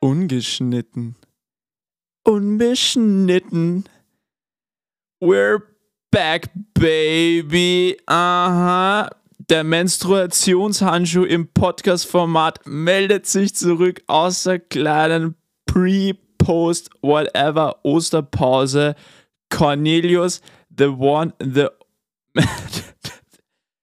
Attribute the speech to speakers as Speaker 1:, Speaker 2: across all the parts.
Speaker 1: Ungeschnitten. Unbeschnitten. We're back, baby. Aha. Der Menstruationshandschuh im Podcast-Format meldet sich zurück aus der kleinen Pre- Post, whatever, Osterpause. Cornelius, the one, the,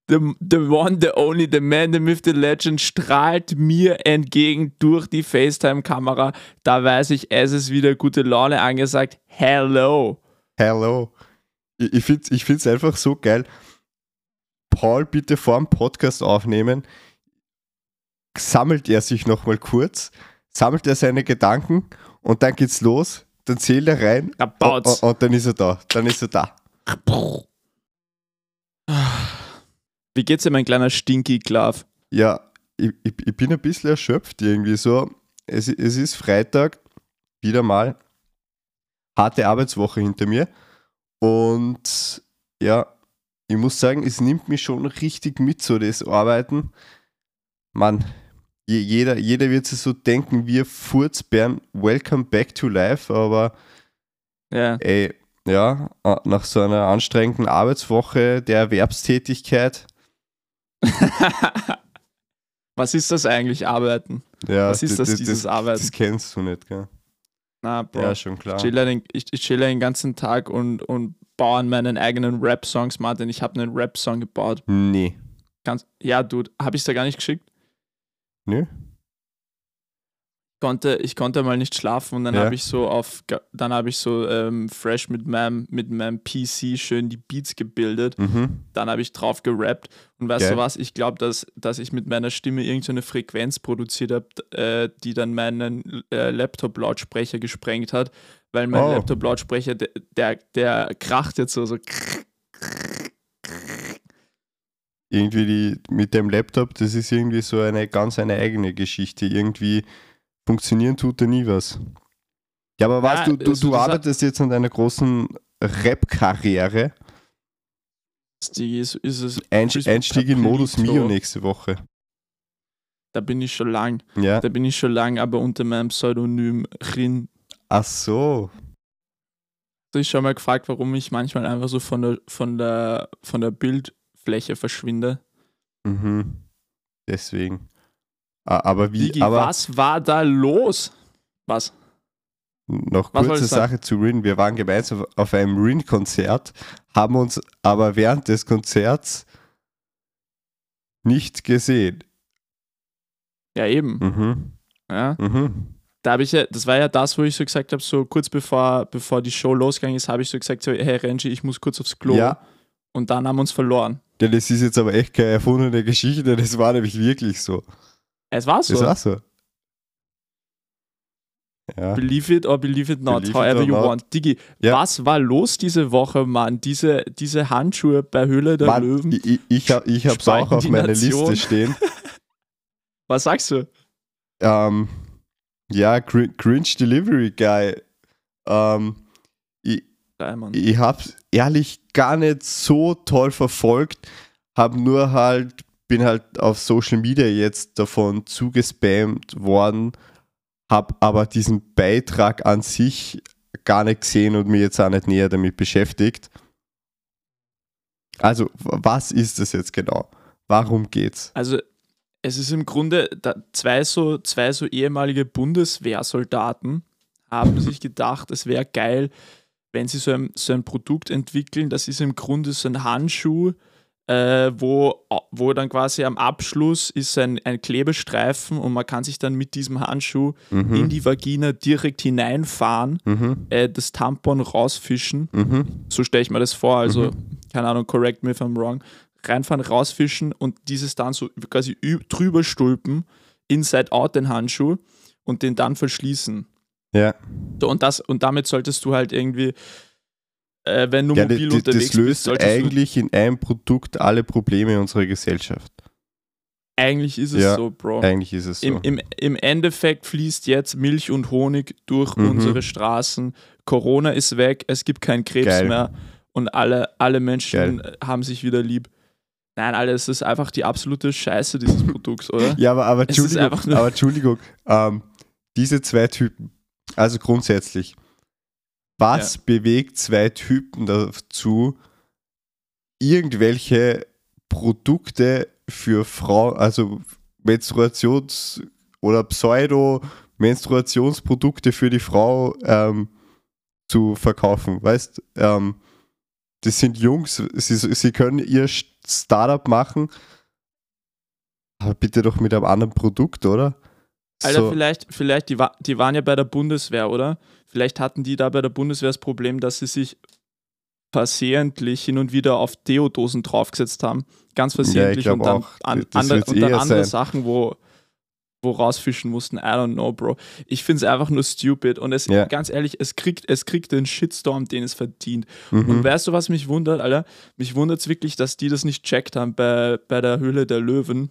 Speaker 1: the, the one, the only, the man, the myth, the legend, strahlt mir entgegen durch die FaceTime-Kamera. Da weiß ich, es ist wieder gute Laune angesagt. Hello.
Speaker 2: Hello. Ich, ich finde es einfach so geil. Paul, bitte vor dem Podcast aufnehmen. Sammelt er sich nochmal kurz, sammelt er seine Gedanken und dann geht's los. Dann zählt er rein und, und, und, dann ist er da. Dann ist er da.
Speaker 1: Wie geht's dir, mein kleiner Stinky Glove?
Speaker 2: Ja, ich, ich, ich, bin ein bisschen erschöpft irgendwie so. Es, es ist Freitag, wieder mal harte Arbeitswoche hinter mir. Und ja, ich muss sagen, es nimmt mich schon richtig mit, so das Arbeiten. Mann, jeder, jeder wird sich so denken, wir Furzbären, welcome back to life, aber
Speaker 1: ja.
Speaker 2: ey, ja, nach so einer anstrengenden Arbeitswoche der Erwerbstätigkeit.
Speaker 1: Was ist das eigentlich, Arbeiten?
Speaker 2: Ja,
Speaker 1: Was ist das, das dieses
Speaker 2: das,
Speaker 1: Arbeiten?
Speaker 2: Das kennst du nicht, gell?
Speaker 1: Na, Bro.
Speaker 2: Ja, schon klar.
Speaker 1: Ich chill, den, ich, ich chill den ganzen Tag und, und baue an meinen eigenen Rap-Songs, Martin. Ich habe einen Rap-Song gebaut.
Speaker 2: Nee.
Speaker 1: Ganz, ja, Dude, habe ich da gar nicht geschickt?
Speaker 2: Nö.
Speaker 1: Konnte, ich konnte mal nicht schlafen und dann
Speaker 2: Ja.
Speaker 1: habe ich so auf, dann habe ich so ähm, fresh mit meinem, mit meinem PC schön die Beats gebildet.
Speaker 2: Mhm.
Speaker 1: Dann habe ich drauf gerappt und weißt
Speaker 2: Geil.
Speaker 1: du was? Ich glaube, dass, dass ich mit meiner Stimme irgendeine Frequenz produziert habe, äh, die dann meinen äh, Laptop-Lautsprecher gesprengt hat, weil mein
Speaker 2: Oh.
Speaker 1: Laptop-Lautsprecher, der, der, der kracht jetzt so, so
Speaker 2: Irgendwie die, mit dem Laptop, das ist irgendwie so eine ganz eine eigene Geschichte. Irgendwie funktionieren tut da nie was. Ja, aber weißt
Speaker 1: Ja,
Speaker 2: du, du,
Speaker 1: also
Speaker 2: du arbeitest jetzt an deiner großen Rap-Karriere.
Speaker 1: ist, ist es.
Speaker 2: Einst Einstieg in Modus. Mio nächste Woche.
Speaker 1: Da bin ich schon lang.
Speaker 2: Ja.
Speaker 1: Da bin ich schon lang, aber unter meinem Pseudonym Rin.
Speaker 2: Ach so.
Speaker 1: Du hast schon mal gefragt, warum ich manchmal einfach so von der, von der, von der Bildfläche verschwinde.
Speaker 2: Mhm. Deswegen. Aber wie,
Speaker 1: Digi,
Speaker 2: aber
Speaker 1: was war da los? Was?
Speaker 2: noch kurze? Sache zu Rin. Wir waren gemeinsam auf einem Rin-Konzert, haben uns aber während des Konzerts nicht gesehen.
Speaker 1: Ja, eben.
Speaker 2: Mhm.
Speaker 1: Ja.
Speaker 2: Mhm.
Speaker 1: Da habe ich ja, das war ja das, wo ich so gesagt habe, so kurz bevor, bevor die Show losgegangen ist, habe ich so gesagt, so, hey Renji, ich muss kurz aufs Klo.
Speaker 2: Ja,
Speaker 1: Und dann haben wir uns verloren.
Speaker 2: Ja, das ist jetzt aber echt keine erfundene Geschichte, das war nämlich wirklich so.
Speaker 1: Es war so.
Speaker 2: Das war so. Ja.
Speaker 1: Believe it or believe it not,
Speaker 2: Believe it
Speaker 1: however
Speaker 2: or
Speaker 1: you
Speaker 2: not.
Speaker 1: want. Digi,
Speaker 2: Ja.
Speaker 1: was war los diese Woche, Mann? Diese, diese Handschuhe bei Höhle der
Speaker 2: Mann,
Speaker 1: Löwen.
Speaker 2: ich, ich, ich, hab, ich hab's auch auf meiner. Liste stehen.
Speaker 1: Was sagst du?
Speaker 2: Ähm, ja, Cr Cringe Delivery Guy. Ähm, ich, ich hab's ehrlich gar nicht so toll verfolgt, hab nur halt, bin halt auf Social Media jetzt davon zugespammt worden, hab aber diesen Beitrag an sich gar nicht gesehen und mir jetzt auch nicht näher damit beschäftigt. Also, was ist das jetzt genau? Warum geht's?
Speaker 1: Also, es ist im Grunde, zwei, so, zwei so ehemalige Bundeswehrsoldaten haben sich gedacht, es wäre geil, wenn sie so ein, so ein Produkt entwickeln. Das ist im Grunde so ein Handschuh, äh, wo, wo dann quasi am Abschluss ist ein, ein Klebestreifen und man kann sich dann mit diesem Handschuh in
Speaker 2: Mhm.
Speaker 1: die Vagina direkt hineinfahren,
Speaker 2: Mhm.
Speaker 1: äh, das Tampon rausfischen
Speaker 2: Mhm.
Speaker 1: so stelle ich mir das vor. Also, keine Ahnung, correct me if I'm wrong. Reinfahren, rausfischen und dieses dann so quasi drüber stülpen, inside out den Handschuh und den dann verschließen.
Speaker 2: Ja.
Speaker 1: So, und, das, und damit solltest du halt irgendwie, äh, wenn du
Speaker 2: ja,
Speaker 1: mobil
Speaker 2: das,
Speaker 1: unterwegs
Speaker 2: das löst
Speaker 1: bist,
Speaker 2: eigentlich in einem Produkt alle Probleme unserer Gesellschaft.
Speaker 1: Eigentlich ist es
Speaker 2: Ja,
Speaker 1: so, Bro.
Speaker 2: Eigentlich ist es so.
Speaker 1: Im, im, Im Endeffekt fließt jetzt Milch und Honig durch
Speaker 2: Mhm.
Speaker 1: unsere Straßen. Corona ist weg, es gibt keinen Krebs
Speaker 2: Geil.
Speaker 1: mehr und alle, alle Menschen äh, haben sich wieder lieb. Nein, Alter, es ist einfach die absolute Scheiße dieses Produkts, oder?
Speaker 2: Ja, aber, aber Entschuldigung, aber Entschuldigung ähm, diese zwei Typen, also grundsätzlich, was bewegt zwei Typen dazu, irgendwelche Produkte für Frauen, also Menstruations- oder Pseudo-Menstruationsprodukte für die Frau ähm, zu verkaufen? Weißt ähm, das sind Jungs, sie, sie können ihr Startup machen, aber bitte doch mit einem anderen Produkt, oder?
Speaker 1: Alter,
Speaker 2: So,
Speaker 1: vielleicht, vielleicht die, die waren ja bei der Bundeswehr, oder? Vielleicht hatten die da bei der Bundeswehr das Problem, dass sie sich versehentlich hin und wieder auf Deodosen draufgesetzt haben. Ganz versehentlich
Speaker 2: glaub
Speaker 1: und dann,
Speaker 2: auch.
Speaker 1: an, andere, und dann andere
Speaker 2: sein.
Speaker 1: Sachen, wo, wo rausfischen mussten. I don't know, Bro. Ich finde es einfach nur stupid und es,
Speaker 2: Ja.
Speaker 1: ganz ehrlich, es kriegt, es kriegt den Shitstorm, den es verdient.
Speaker 2: mhm.
Speaker 1: Und weißt du, was mich wundert, Alter? Mich wundert es wirklich, dass die das nicht checkt haben bei, bei der Höhle der Löwen.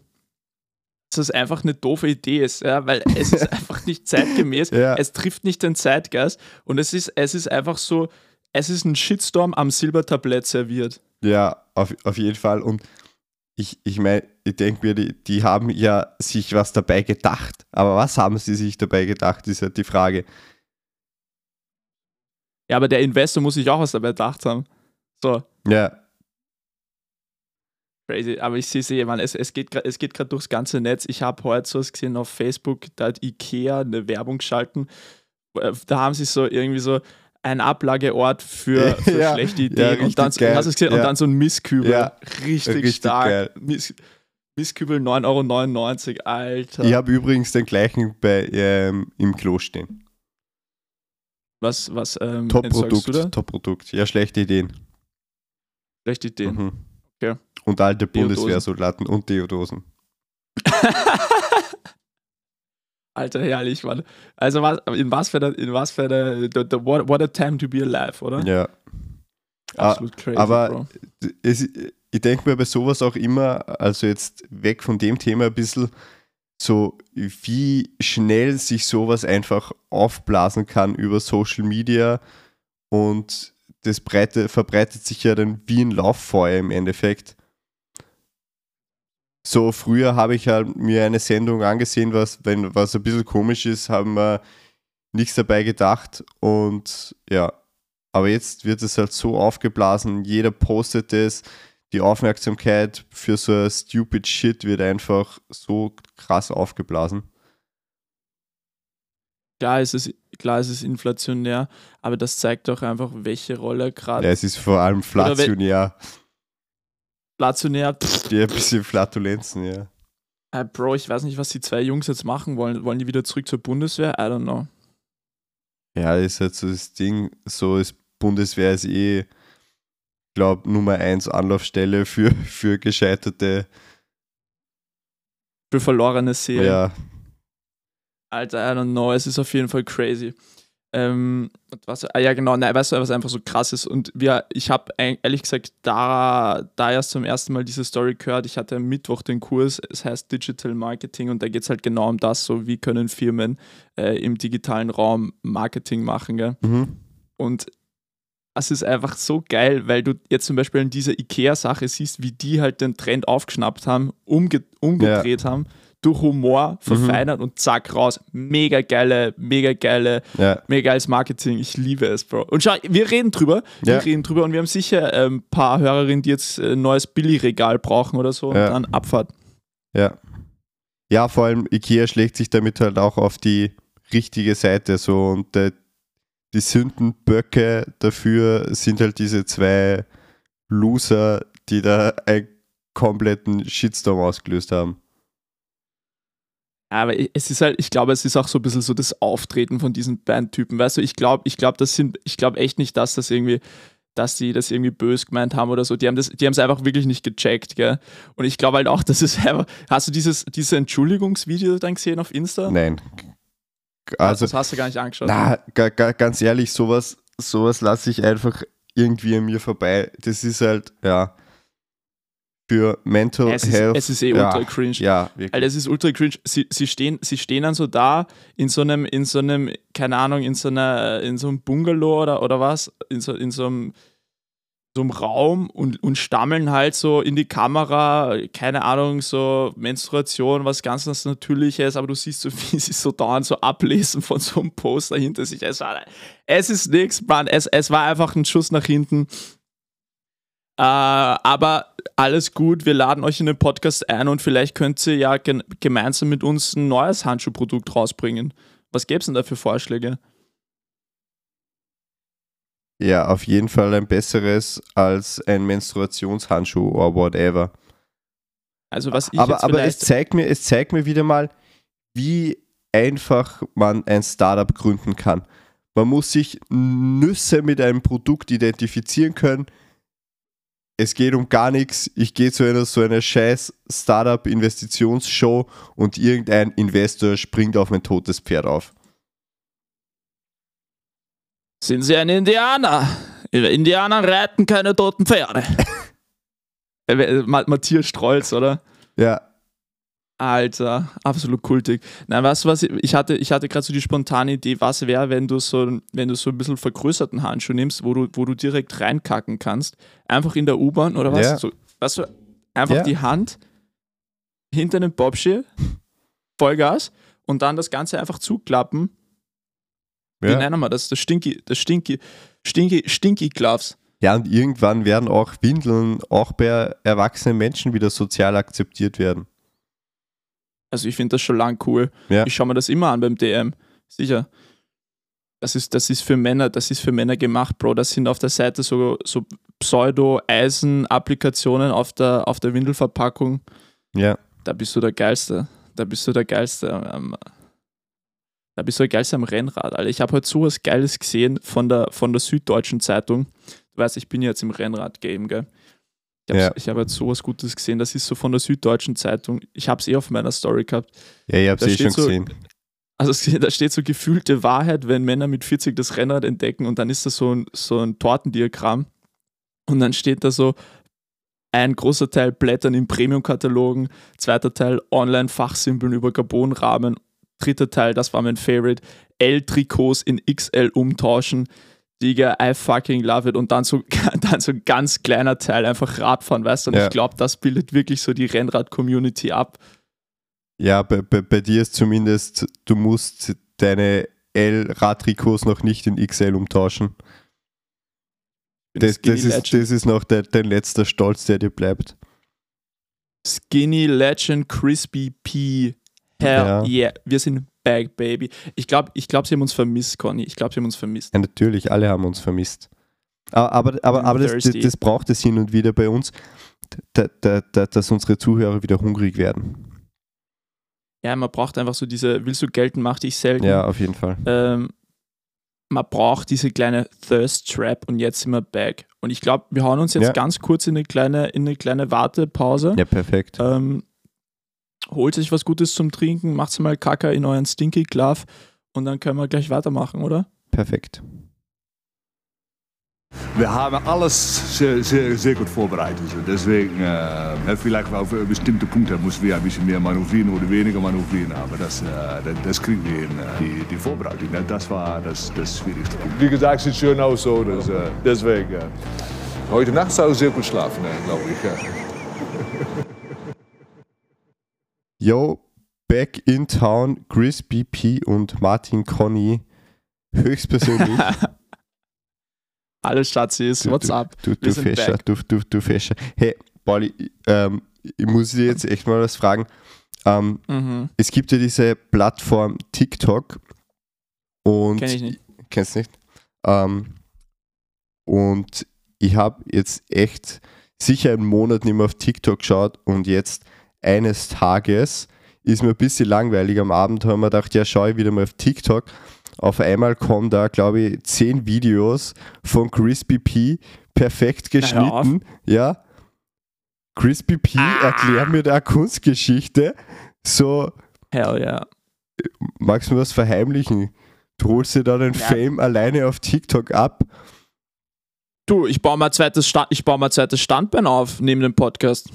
Speaker 1: Dass das einfach eine doofe Idee ist, ja, weil es ist einfach nicht zeitgemäß.
Speaker 2: Ja.
Speaker 1: Es trifft nicht den Zeitgeist und es ist, es ist einfach so, es ist ein Shitstorm am Silbertablett serviert.
Speaker 2: Ja, auf, auf jeden Fall. Und ich, ich meine, ich denke mir, die, die haben ja sich was dabei gedacht. Aber was haben sie sich dabei gedacht, ist halt die Frage.
Speaker 1: Ja, aber der Investor muss sich auch was dabei gedacht haben. So,
Speaker 2: Ja,
Speaker 1: crazy. Aber ich sehe sie, man, es, es geht gra- es geht gerade durchs ganze Netz. Ich habe heute so was gesehen auf Facebook, da hat Ikea eine Werbung geschalten. Äh, Da haben sie so irgendwie so ein Ablageort für, für
Speaker 2: Ja,
Speaker 1: schlechte
Speaker 2: ja,
Speaker 1: Ideen.
Speaker 2: richtig
Speaker 1: und dann,
Speaker 2: geil.
Speaker 1: hast gesehen? und
Speaker 2: Ja.
Speaker 1: dann so ein Misskübel.
Speaker 2: Ja,
Speaker 1: richtig,
Speaker 2: richtig
Speaker 1: stark.
Speaker 2: geil.
Speaker 1: Miss, Misskübel 9,99 Euro, Alter.
Speaker 2: ich habe übrigens den gleichen bei, ähm, im Klo stehen.
Speaker 1: Was, was ähm?
Speaker 2: Top-Produkt, Top-Produkt. Ja, schlechte Ideen.
Speaker 1: Schlechte Ideen.
Speaker 2: Mhm.
Speaker 1: Okay.
Speaker 2: Und alte. Bundeswehrsoldaten und Deodosen.
Speaker 1: Alter, herrlich, Mann. Also was, in was für der, in was für der, the, the, what, what a time to be alive, oder?
Speaker 2: Ja. Ah,
Speaker 1: Absolut crazy,
Speaker 2: aber-
Speaker 1: Bro.
Speaker 2: es, ich denke mir bei sowas auch immer, also jetzt weg von dem Thema ein bisschen, so wie schnell sich sowas einfach aufblasen kann über Social Media und das breite, verbreitet sich ja dann wie ein Lauffeuer im Endeffekt. So früher habe ich halt mir eine Sendung angesehen, was, wenn was ein bisschen komisch ist, haben wir nichts dabei gedacht und ja, aber jetzt wird es halt so aufgeblasen, jeder postet es, die Aufmerksamkeit für so ein stupid Shit wird einfach so krass aufgeblasen.
Speaker 1: Klar ist, es, klar ist es inflationär, aber das zeigt doch einfach, welche Rolle gerade
Speaker 2: Ja, es ist vor allem flationär,
Speaker 1: inflationär. Pff,
Speaker 2: die ein bisschen Flatulenzen, ja.
Speaker 1: äh, Bro, ich weiß nicht, was die zwei Jungs jetzt machen wollen. Wollen die wieder zurück zur Bundeswehr? I don't know.
Speaker 2: Ja, ist halt so das Ding, so ist Bundeswehr ist eh, glaube Nummer eins Anlaufstelle für, für gescheiterte,
Speaker 1: Für verlorene Seelen.
Speaker 2: ja,
Speaker 1: Alter, I don't know, es ist auf jeden Fall crazy. Ähm, was, ah, ja, genau, nein, weißt du, was einfach so krass ist? Und wir, ich habe ehrlich gesagt da, da erst zum ersten Mal diese Story gehört. Ich hatte am Mittwoch den Kurs, es heißt Digital Marketing und da geht es halt genau um das, so wie können Firmen äh, im digitalen Raum Marketing machen, gell?
Speaker 2: mhm.
Speaker 1: Und es ist einfach so geil, weil du jetzt zum Beispiel in dieser IKEA-Sache siehst, wie die halt den Trend aufgeschnappt haben, umge umgedreht haben, durch Humor verfeinert und zack raus. Mega geile, mega geile,
Speaker 2: ja,
Speaker 1: mega geiles Marketing. Ich liebe es, Bro. Und schau, wir reden drüber.
Speaker 2: Ja.
Speaker 1: Wir reden drüber und wir haben sicher ein ähm, paar Hörerinnen, die jetzt ein neues Billigregal brauchen oder so
Speaker 2: Ja.
Speaker 1: und dann Abfahrt.
Speaker 2: ja. Ja, vor allem Ikea schlägt sich damit halt auch auf die richtige Seite so und der, die Sündenböcke dafür sind halt diese zwei Loser, die da einen kompletten Shitstorm ausgelöst haben.
Speaker 1: Aber es ist halt, ich glaube, es ist auch so ein bisschen so das Auftreten von diesen Bandtypen. Weißt du, ich glaube, ich glaube, das sind, ich glaube echt nicht, dass das irgendwie, dass sie das irgendwie bös gemeint haben oder so. Die haben das, die haben es einfach wirklich nicht gecheckt, gell? Und ich glaube halt auch, dass es einfach. Hast du dieses, dieses Entschuldigungsvideo dann gesehen auf Insta?
Speaker 2: Nein. Also,
Speaker 1: das hast du gar nicht angeschaut.
Speaker 2: na, ga, ga, ganz ehrlich, sowas, sowas lasse ich einfach irgendwie an mir vorbei. Das ist halt, ja. Für Mental
Speaker 1: Es ist,
Speaker 2: Health.
Speaker 1: es ist eh
Speaker 2: ja,
Speaker 1: ultra cringe.
Speaker 2: Ja, wirklich.
Speaker 1: Alter, es ist ultra cringe. Sie, sie, stehen, sie stehen dann so da in so einem, in so einem, keine Ahnung, in so einer, in so einem Bungalow oder, oder was, in so, in so einem, so einem Raum und, und stammeln halt so in die Kamera, keine Ahnung, so Menstruation, was ganz was Natürliches, aber du siehst so, wie sie so dauernd so ablesen von so einem Poster hinter sich. Es, war, es ist nichts, Mann. Es, es war einfach ein Schuss nach hinten. Äh, aber alles gut, wir laden euch in den Podcast ein und vielleicht könnt ihr ja gemeinsam mit uns ein neues Handschuhprodukt rausbringen. Was gäbe es denn da für Vorschläge?
Speaker 2: ja, auf jeden Fall ein besseres als ein Menstruationshandschuh oder whatever.
Speaker 1: Also was ich
Speaker 2: aber aber es zeigt mir, es zeigt mir wieder mal, wie einfach man ein Startup gründen kann. Man muss sich Nüsse mit einem Produkt identifizieren können. Es geht um gar nichts. Ich gehe zu einer so einer scheiß Startup-Investitionsshow und irgendein Investor springt auf mein totes Pferd auf.
Speaker 1: Sind Sie ein Indianer? Ihre Indianer reiten keine toten Pferde. Äh, Ma- Matthias Strolz, oder?
Speaker 2: Ja,
Speaker 1: Alter, absolut kultig. Nein, weißt du was? Ich hatte, ich hatte gerade so die spontane Idee, was wäre, wenn du so, wenn du so ein bisschen vergrößerten Handschuh nimmst, wo du, wo du direkt reinkacken kannst. Einfach in der U-Bahn oder was?
Speaker 2: Ja.
Speaker 1: So, weißt du, einfach
Speaker 2: Ja.
Speaker 1: die Hand hinter den Bobschirm, Vollgas und dann das Ganze einfach zuklappen. Wie
Speaker 2: ja.
Speaker 1: nennen wir das? Das Stinky, das Stinky, Stinky, Stinky Gloves.
Speaker 2: ja, und irgendwann werden auch Windeln auch bei erwachsenen Menschen wieder sozial akzeptiert werden.
Speaker 1: Also ich finde das schon lang cool.
Speaker 2: Ja.
Speaker 1: Ich schaue mir das immer an beim DM. Sicher. Das ist, das ist für Männer, das ist für Männer gemacht, Bro. Das sind auf der Seite so, so Pseudo-Eisen-Applikationen auf der, auf der Windelverpackung.
Speaker 2: Ja,
Speaker 1: Da bist du der Geilste. Da bist du der Geilste. am- da bist du der Geilste am Rennrad, Alter. Ich habe heute sowas Geiles gesehen von der, von der Süddeutschen Zeitung. Du weißt, ich bin jetzt im Rennrad-Game, gell? Ich habe
Speaker 2: Ja.
Speaker 1: hab jetzt sowas Gutes gesehen. Das ist so von der Süddeutschen Zeitung. Ich habe es eh auf meiner Story gehabt.
Speaker 2: ja, ich habe es eh schon
Speaker 1: so-
Speaker 2: gesehen.
Speaker 1: Also da steht so gefühlte Wahrheit, wenn Männer mit 40 das Rennrad entdecken und dann ist das so ein, so ein Tortendiagramm und dann steht da so ein großer Teil Blättern in Premium-Katalogen, zweiter Teil Online-Fachsimpeln über Carbonrahmen, dritter Teil, das war mein Favorite, L-Trikots in XL umtauschen, Digga, I fucking love it und dann so, dann so ein ganz kleiner Teil einfach Radfahren, weißt du, und
Speaker 2: Ja.
Speaker 1: ich glaube, das bildet wirklich so die Rennrad-Community ab.
Speaker 2: Ja, bei, bei, bei dir ist zumindest, du musst deine L-Radtrikots noch nicht in XL umtauschen. Das, das, ist, das ist noch dein, dein letzter Stolz, der dir bleibt.
Speaker 1: Skinny Legend Crispy P. Hell
Speaker 2: Ja.
Speaker 1: yeah. Wir sind back, baby. Ich glaube, ich glaub, sie haben uns vermisst, Conny. Ich glaube, sie haben uns vermisst.
Speaker 2: Ja, natürlich, alle haben uns vermisst. Aber, aber, aber, das, das, das braucht es hin und wieder bei uns, da, da, da, dass unsere Zuhörer wieder hungrig werden.
Speaker 1: Ja, man braucht einfach so diese, willst du gelten, mach dich selten.
Speaker 2: Ja, auf jeden Fall.
Speaker 1: Ähm, man braucht diese kleine Thirst Trap und jetzt sind wir back. Und ich glaube, wir hauen uns jetzt
Speaker 2: Ja.
Speaker 1: ganz kurz in eine kleine, in eine kleine Wartepause.
Speaker 2: Ja, perfekt.
Speaker 1: Ähm, holt sich was Gutes zum Trinken, macht mal Kaka in euren Stinky Glove und dann können wir gleich weitermachen, oder?
Speaker 2: Perfekt.
Speaker 3: Wir haben alles sehr, sehr, sehr gut vorbereitet. Deswegen, äh, vielleicht auf bestimmte Punkte müssen wir ein bisschen mehr manövrieren oder weniger manövrieren. Aber das, äh, das, kriegen wir hin. Äh, Die, die Vorbereitung, ne, das war das, das schwierigste. Wie gesagt, sieht schön aus so. Das, äh, deswegen, äh, heute Nacht soll ich sehr gut schlafen, äh, glaube ich.
Speaker 2: Yo, back in town, Chris BP und Martin Conny höchstpersönlich.
Speaker 1: Alles Schatzis,
Speaker 2: Du-
Speaker 1: what's up?
Speaker 2: Du,
Speaker 1: Wir
Speaker 2: du
Speaker 1: sind
Speaker 2: Fescher, du, du, du Fescher. Hey, Pauli, ähm, ich muss dir jetzt echt mal was fragen. Ähm,
Speaker 1: Mhm.
Speaker 2: es gibt ja diese Plattform TikTok und
Speaker 1: Kenn ich nicht.
Speaker 2: Kennst nicht? Ähm, und ich habe jetzt echt sicher einen Monat nicht mehr auf TikTok geschaut und jetzt eines Tages ist mir ein bisschen langweilig. Am Abend haben wir gedacht, ja, schaue ich wieder mal auf TikTok. Auf einmal kommen da, glaube ich, zehn Videos von Crispy P perfekt geschnitten. Ja. Crispy P
Speaker 1: Ah.
Speaker 2: erklärt mir da Kunstgeschichte. So,
Speaker 1: Hell yeah.
Speaker 2: magst du mir was verheimlichen? Du holst dir da den
Speaker 1: Ja.
Speaker 2: Fame alleine auf TikTok ab.
Speaker 1: Du, ich baue mal ein zweites, Sta ich baue mal ein zweites Standbein auf neben dem Podcast.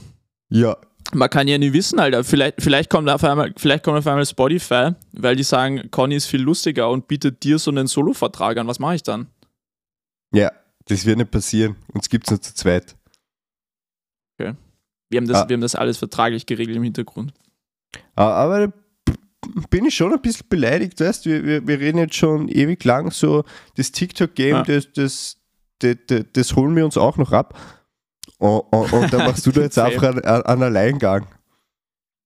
Speaker 2: Ja,
Speaker 1: Man kann ja nie wissen, Alter. Vielleicht, vielleicht, kommt auf einmal, vielleicht kommt auf einmal Spotify, weil die sagen, Conny ist viel lustiger und bietet dir so einen Solo-Vertrag an. Was mache ich dann?
Speaker 2: ja, das wird nicht passieren. Uns gibt es nur zu zweit.
Speaker 1: Wir haben, das,
Speaker 2: Ah.
Speaker 1: wir haben das alles vertraglich geregelt im Hintergrund.
Speaker 2: Ah, Aber da bin ich schon ein bisschen beleidigt, weißt du? Wir, wir, wir reden jetzt schon ewig lang so, das TikTok-Game,
Speaker 1: Ja.
Speaker 2: das, das, das, das, das holen wir uns auch noch ab. Und, und, und dann machst du da jetzt einfach einen, einen Alleingang.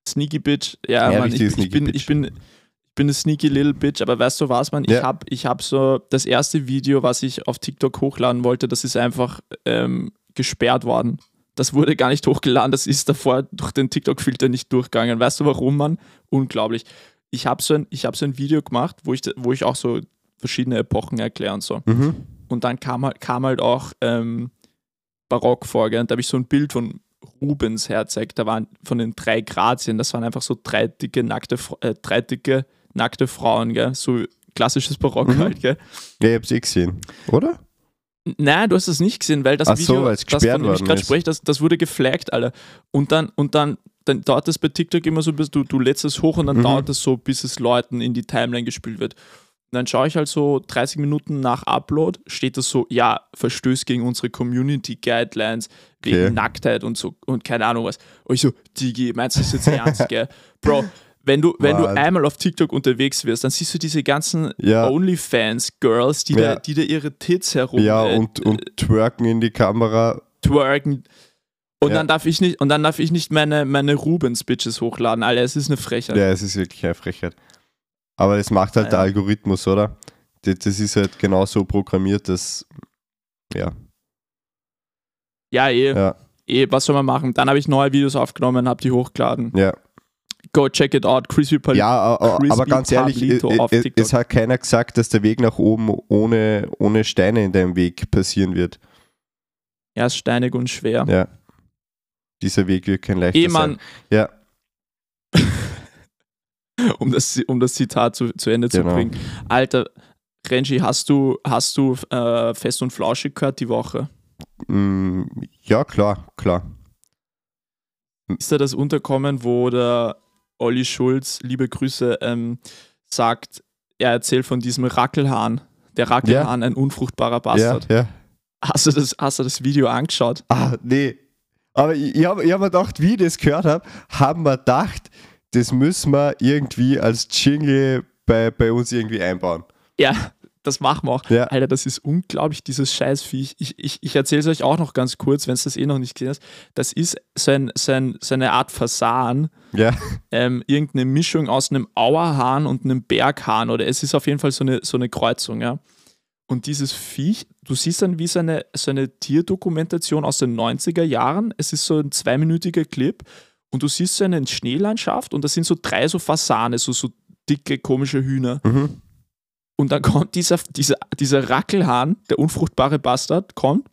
Speaker 1: Sneaky Bitch. Ja,
Speaker 2: Ja,
Speaker 1: Mann, ich, ich, bin, ich bin ich bin eine sneaky little bitch, aber weißt du was, man? Ich
Speaker 2: Ja.
Speaker 1: habe ich hab so das erste Video, was ich auf TikTok hochladen wollte, das ist einfach ähm, gesperrt worden. Das wurde gar nicht hochgeladen, das ist davor durch den TikTok-Filter nicht durchgegangen. Weißt du warum, Mann? Unglaublich. Ich habe so, ein, ich hab so ein Video gemacht, wo ich, wo ich auch so verschiedene Epochen erkläre und so.
Speaker 2: Mhm.
Speaker 1: Und dann kam halt, kam halt auch ähm, Barock vor, gell? und da habe ich so ein Bild von Rubens herzeigt. Da waren von den drei Grazien, das waren einfach so drei dicke, nackte, äh, drei dicke, nackte Frauen, gell? so klassisches Barock
Speaker 2: Mhm.
Speaker 1: halt. Gell?
Speaker 2: Ja, ich hab's eh gesehen, oder?
Speaker 1: Nein, du hast das nicht gesehen, weil das
Speaker 2: Ach so,
Speaker 1: Video,
Speaker 2: weil's
Speaker 1: das von dem ich gerade spreche, das, das wurde geflaggt, Alter. Und dann, und dann, dann dauert das bei TikTok immer so, bis du, du lädst es hoch und dann
Speaker 2: Mhm.
Speaker 1: dauert es so, bis es Leuten in die Timeline gespielt wird. Und dann schaue ich halt so 30 Minuten nach Upload, steht das so, ja, verstößt gegen unsere Community Guidelines wegen
Speaker 2: Okay.
Speaker 1: Nacktheit und so und keine Ahnung was. Und ich so, Digi, meinst du das jetzt ernst, gell? Bro, wenn du, wenn du einmal auf TikTok unterwegs wirst, dann siehst du diese ganzen
Speaker 2: Ja.
Speaker 1: OnlyFans-Girls, die,
Speaker 2: Ja.
Speaker 1: da, die da ihre Tits herum
Speaker 2: Ja,
Speaker 1: äh,
Speaker 2: und, und twerken in die Kamera.
Speaker 1: twerken. Und
Speaker 2: Ja.
Speaker 1: dann darf ich nicht, und dann darf ich nicht meine, meine Rubens-Bitches hochladen. Alter, es ist eine Frechheit.
Speaker 2: Ja, es ist wirklich eine Frechheit. Aber das macht halt
Speaker 1: Ja.
Speaker 2: der Algorithmus, oder? Das, ist halt genau so programmiert, dass. Ja.
Speaker 1: Ja, eh,
Speaker 2: Ja.
Speaker 1: eh, was soll man machen? Dann habe ich neue Videos aufgenommen, habe die hochgeladen.
Speaker 2: Ja.
Speaker 1: Go check it out, Crispy Pal
Speaker 2: Ja, a- aber
Speaker 1: Crispy
Speaker 2: ganz ehrlich, e- e-
Speaker 1: TikTok.
Speaker 2: es hat keiner gesagt, dass der Weg nach oben ohne, ohne Steine in deinem Weg passieren wird.
Speaker 1: Ja, ist steinig und schwer.
Speaker 2: Ja. Dieser Weg wird kein leichter
Speaker 1: Eh, Mann,
Speaker 2: sein. Ja,
Speaker 1: um das, um das Zitat zu, zu Ende zu
Speaker 2: Genau.
Speaker 1: bringen. Alter, Renji, hast du, hast du äh, Fest und Flauschig gehört die Woche?
Speaker 2: mm, ja klar, klar.
Speaker 1: Ist da das unterkommen, wo der Olli Schulz, liebe Grüße, ähm, sagt, er erzählt von diesem Rackelhahn. Der Rackelhahn, ein unfruchtbarer
Speaker 2: Ja,
Speaker 1: Bastard.
Speaker 2: ja.
Speaker 1: Hast, du das, hast du das Video angeschaut?
Speaker 2: Ah, nee. Aber ich, ich habe hab mir gedacht, wie ich das gehört habe, haben wir gedacht, das müssen wir irgendwie als Jingle bei, bei uns irgendwie einbauen.
Speaker 1: Ja, das machen wir auch.
Speaker 2: Ja.
Speaker 1: Alter, das ist unglaublich, dieses Scheißviech. Ich, ich, ich erzähle es euch auch noch ganz kurz, wenn es das eh noch nicht gesehen hast. Das ist so, ein, so, ein, so eine Art Fasan,
Speaker 2: Ja,
Speaker 1: ähm, irgendeine Mischung aus einem Auerhahn und einem Berghahn oder es ist auf jeden Fall so eine, so eine Kreuzung, ja. Und dieses Viech, du siehst dann wie so eine, so eine Tierdokumentation aus den 90er Jahren. Es ist so ein zweiminütiger Clip und du siehst so eine Schneelandschaft und da sind so drei so Fasane, so, so dicke, komische Hühner.
Speaker 2: mhm.
Speaker 1: Und dann kommt dieser, dieser, dieser Rackelhahn, der unfruchtbare Bastard, kommt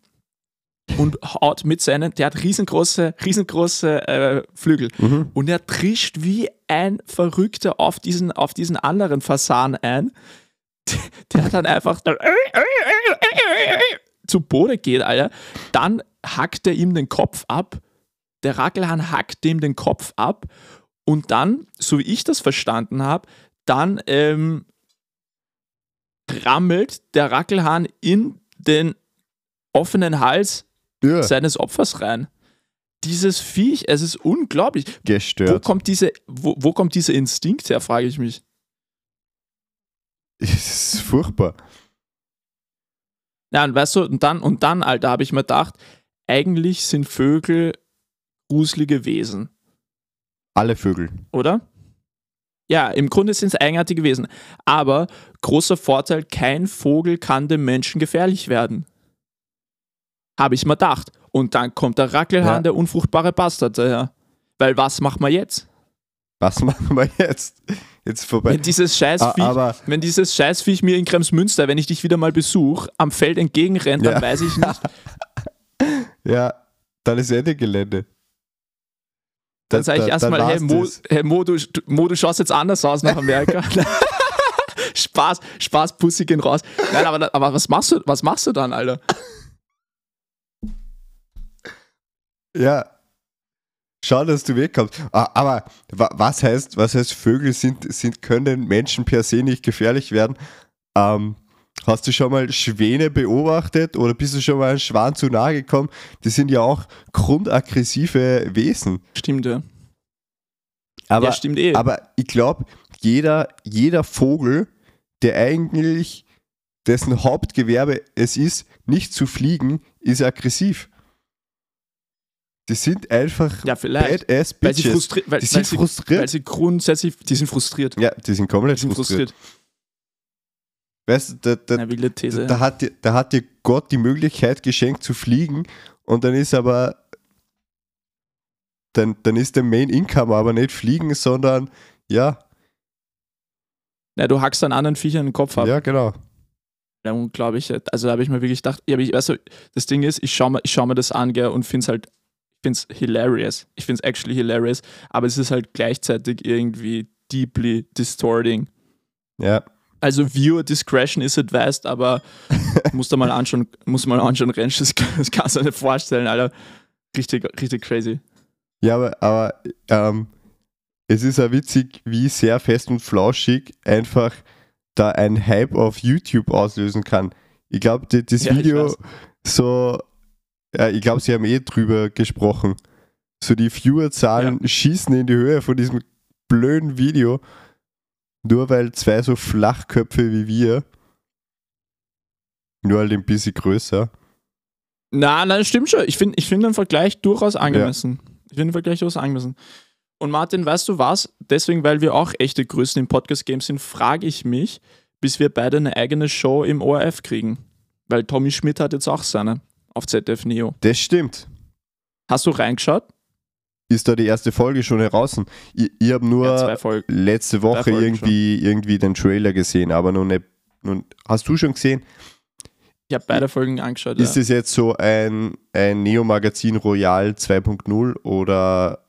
Speaker 1: und haut mit seinen, der hat riesengroße, riesengroße äh, Flügel.
Speaker 2: Mhm.
Speaker 1: Und er trischt wie ein Verrückter auf diesen, auf diesen anderen Fasan ein, der dann einfach dann zu Boden geht, Alter. Dann hackt er ihm den Kopf ab. Der Rackelhahn hackt ihm den Kopf ab. Und dann, so wie ich das verstanden habe, dann ähm, rammelt der Rackelhahn in den offenen Hals
Speaker 2: ja.
Speaker 1: seines Opfers rein. Dieses Viech, es ist unglaublich. Wo
Speaker 2: gestört.
Speaker 1: kommt, diese, wo, wo kommt dieser Instinkt her, frage ich mich.
Speaker 2: Es ist furchtbar.
Speaker 1: Ja, und weißt du, und dann, und dann, Alter, habe ich mir gedacht, eigentlich sind Vögel gruselige Wesen,
Speaker 2: Alle Vögel.
Speaker 1: oder? Ja, im Grunde sind es eigenartige Wesen. Aber großer Vorteil, kein Vogel kann dem Menschen gefährlich werden. Habe ich mir gedacht. Und dann kommt der Rackelhahn,
Speaker 2: Ja.
Speaker 1: der unfruchtbare Bastard daher. Weil was machen wir jetzt?
Speaker 2: Was machen wir jetzt? Jetzt vorbei.
Speaker 1: Wenn dieses Scheißviech,
Speaker 2: Ah, aber
Speaker 1: wenn dieses Scheißviech mir in Kremsmünster, wenn ich dich wieder mal besuche, am Feld entgegenrennt, dann
Speaker 2: Ja.
Speaker 1: weiß ich nicht,
Speaker 2: ja, dann ist Ende Gelände.
Speaker 1: Dann sage ich erstmal, hey, Mo, hey Mo, du, Mo, du schaust jetzt anders aus nach Amerika. Spaß, Spaß, Pussy gehen raus. Nein, aber, aber was machst du, was machst du dann, Alter?
Speaker 2: Ja. schau, dass du wegkommst. Ah, Aber wa- was heißt, was heißt Vögel sind, sind, können Menschen per se nicht gefährlich werden? Ähm, hast du schon mal Schwäne beobachtet oder bist du schon mal einem Schwan zu nahe gekommen? Die sind ja auch grundaggressive Wesen.
Speaker 1: Stimmt, ja.
Speaker 2: Aber,
Speaker 1: ja, stimmt eh.
Speaker 2: aber ich glaube, jeder, jeder Vogel, der eigentlich dessen Hauptgewerbe es ist, nicht zu fliegen, ist aggressiv. Die sind einfach
Speaker 1: ja, vielleicht.
Speaker 2: badass
Speaker 1: Weil sie,
Speaker 2: Bitches.
Speaker 1: weil,
Speaker 2: Die
Speaker 1: weil,
Speaker 2: sind
Speaker 1: sie,
Speaker 2: frustriert.
Speaker 1: weil sie grundsätzlich, die sind frustriert.
Speaker 2: Ja, die sind komplett
Speaker 1: Die sind
Speaker 2: frustriert.
Speaker 1: frustriert.
Speaker 2: Weißt du, da, da,
Speaker 1: These.
Speaker 2: da, hat dir, da hat dir Gott die Möglichkeit geschenkt zu fliegen und dann ist aber dann, dann ist der Main Income aber nicht fliegen, sondern ja,
Speaker 1: ja, du hackst dann anderen Viechern den Kopf ab.
Speaker 2: ja genau.
Speaker 1: Ja, unglaublich. Also da habe ich mir wirklich gedacht, ich, also, das Ding ist, ich schaue mir, ich schau mir das an gell, und finde es halt, ich finde es hilarious. Ich finde es actually hilarious, aber es ist halt gleichzeitig irgendwie deeply distorting.
Speaker 2: Ja,
Speaker 1: Also Viewer Discretion is advised, aber musst du mal anschauen, musst du mal anschauen, Rentsch, das, das kannst du dir nicht vorstellen, Alter. Richtig, richtig crazy.
Speaker 2: ja aber, aber ähm, es ist ja witzig, wie sehr fest und flauschig einfach da ein Hype auf YouTube auslösen kann. Ich glaube, das
Speaker 1: Ja,
Speaker 2: Video so, ja, ich glaube, sie haben eh drüber gesprochen. So die Viewerzahlen schießen in die Höhe von diesem blöden Video, nur weil zwei so Flachköpfe wie wir, nur halt ein bisschen größer.
Speaker 1: Na, nein, stimmt schon. Ich finde ich find den Vergleich durchaus angemessen. Ich finde den Vergleich durchaus angemessen. Und Martin, weißt du was? Deswegen, weil wir auch echte Größen im Podcast-Game sind, frage ich mich, bis wir beide eine eigene Show im ORF kriegen. Weil Tommy Schmidt hat jetzt auch seine auf ZDF Neo.
Speaker 2: Das stimmt.
Speaker 1: Hast du reingeschaut?
Speaker 2: Ist da die erste Folge schon heraus? Ich, ich habe nur
Speaker 1: Ja,
Speaker 2: letzte Woche irgendwie, irgendwie den Trailer gesehen, aber noch nicht. Nun, hast du schon gesehen?
Speaker 1: Ich habe beide Folgen angeschaut.
Speaker 2: Ist
Speaker 1: ja.
Speaker 2: es jetzt so ein, ein Neo-Magazin Royal 2.0 oder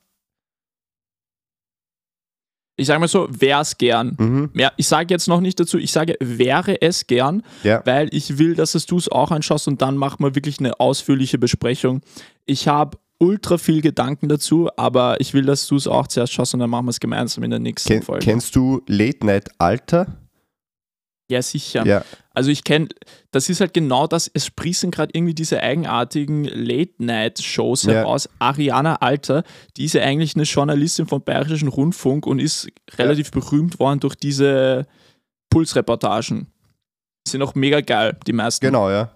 Speaker 1: Ich sage mal so, wäre es gern.
Speaker 2: mhm,
Speaker 1: Ja, ich sage jetzt noch nicht dazu, ich sage, wäre es gern,
Speaker 2: Ja.
Speaker 1: weil ich will, dass es du es auch anschaust und dann machen wir wirklich eine ausführliche Besprechung. Ich habe ultra viel Gedanken dazu, aber ich will, dass du es auch zuerst schaust und dann machen wir es gemeinsam in der nächsten
Speaker 2: Ken,
Speaker 1: Folge.
Speaker 2: kennst du Late Night Alter?
Speaker 1: ja, sicher.
Speaker 2: Ja.
Speaker 1: Also ich kenne, das ist halt genau das, es sprießen gerade irgendwie diese eigenartigen Late-Night-Shows
Speaker 2: Ja.
Speaker 1: heraus. Ariana Alter, die ist ja eigentlich eine Journalistin vom Bayerischen Rundfunk und ist relativ berühmt worden durch diese Pulsreportagen. Sind auch mega geil, die meisten.
Speaker 2: Genau, ja.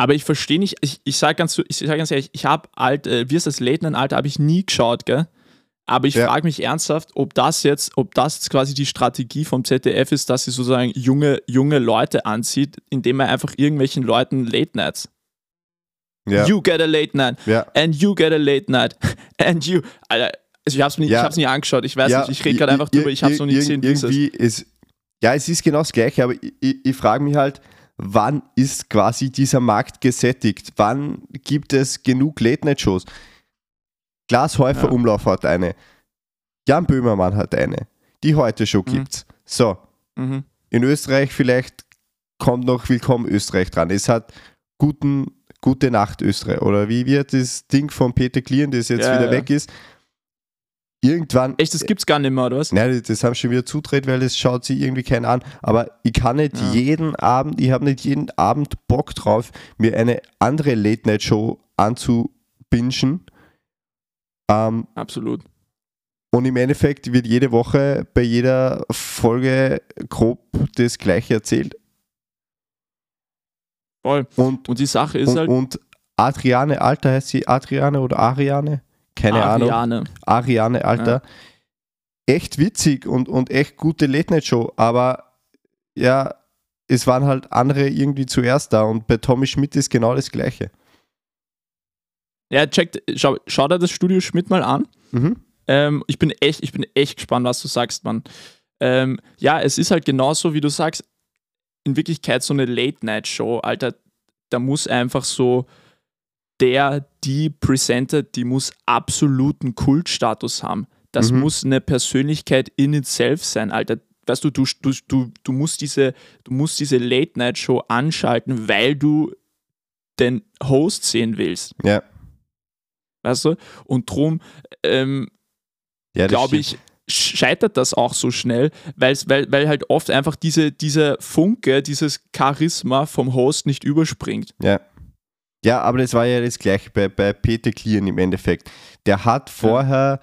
Speaker 1: Aber ich verstehe nicht, ich, ich sage ganz, ich sag ganz ehrlich, ich habe alt, äh, wie ist das, Late Night Alter, habe ich nie geschaut, gell? Aber ich
Speaker 2: Ja.
Speaker 1: frage mich ernsthaft, ob das jetzt, ob das jetzt quasi die Strategie vom ZDF ist, dass sie sozusagen junge, junge Leute anzieht, indem man einfach irgendwelchen Leuten Late Nights.
Speaker 2: Ja.
Speaker 1: You get a Late Night
Speaker 2: ja.
Speaker 1: and you get a Late Night and you. Alter, also ich habe es nie,
Speaker 2: Ja.
Speaker 1: ich hab's nie angeschaut. Ich weiß nicht, ich rede gerade einfach drüber. Ich habe es noch nie gesehen.
Speaker 2: Irgendwie ist, ja, es ist genau das Gleiche, aber ich, ich, ich frage mich halt, wann ist quasi dieser Markt gesättigt? Wann gibt es genug Late-Night-Shows? Glashäufer
Speaker 1: Ja.
Speaker 2: Umlauf hat eine. Jan Böhmermann hat eine. Die Heute-Show
Speaker 1: Mhm.
Speaker 2: gibt's. So,
Speaker 1: Mhm.
Speaker 2: in Österreich vielleicht kommt noch Willkommen Österreich dran. Es hat guten, gute Nacht Österreich. Oder wie wird das Ding von Peter Klien, das jetzt
Speaker 1: Ja,
Speaker 2: wieder
Speaker 1: ja.
Speaker 2: weg ist? Irgendwann.
Speaker 1: Echt, das gibt's gar nicht mehr, oder was?
Speaker 2: Nein, das haben sie schon wieder zudreht, weil das schaut sich irgendwie keiner an. Aber ich kann nicht
Speaker 1: Ja.
Speaker 2: jeden Abend, ich habe nicht jeden Abend Bock drauf, mir eine andere Late-Night-Show anzubingen. Ähm,
Speaker 1: Absolut.
Speaker 2: und im Endeffekt wird jede Woche bei jeder Folge grob das Gleiche erzählt.
Speaker 1: Voll.
Speaker 2: Und,
Speaker 1: Und die Sache ist
Speaker 2: und,
Speaker 1: halt,
Speaker 2: und Adriane Alter, heißt sie Adriane oder Ariane? Keine Ahnung.
Speaker 1: Ariane.
Speaker 2: Ariane, Alter. Echt witzig und, und echt gute Late-Night-Show, aber ja, es waren halt andere irgendwie zuerst da und bei Tommy Schmidt ist genau das Gleiche.
Speaker 1: Ja, checkt, schau, schau dir das Studio Schmidt mal an.
Speaker 2: Mhm.
Speaker 1: Ähm, ich bin echt, ich bin echt gespannt, was du sagst, Mann. Ähm, ja, es ist halt genauso, wie du sagst, in Wirklichkeit so eine Late-Night-Show, Alter, da muss einfach so der, die Presenter, die muss absoluten Kultstatus haben. Das
Speaker 2: Mhm.
Speaker 1: muss eine Persönlichkeit in itself sein, Alter. Weißt du, du, du, du, du musst diese, du musst diese Late-Night-Show anschalten, weil du den Host sehen willst.
Speaker 2: Ja.
Speaker 1: Weißt du? Und drum ähm,
Speaker 2: Ja,
Speaker 1: glaube ich, scheitert das auch so schnell, weil, weil halt oft einfach diese, dieser Funke, dieses Charisma vom Host nicht überspringt.
Speaker 2: Ja. Ja, aber das war ja das gleiche bei, bei Peter Klieren im Endeffekt. Der hat vorher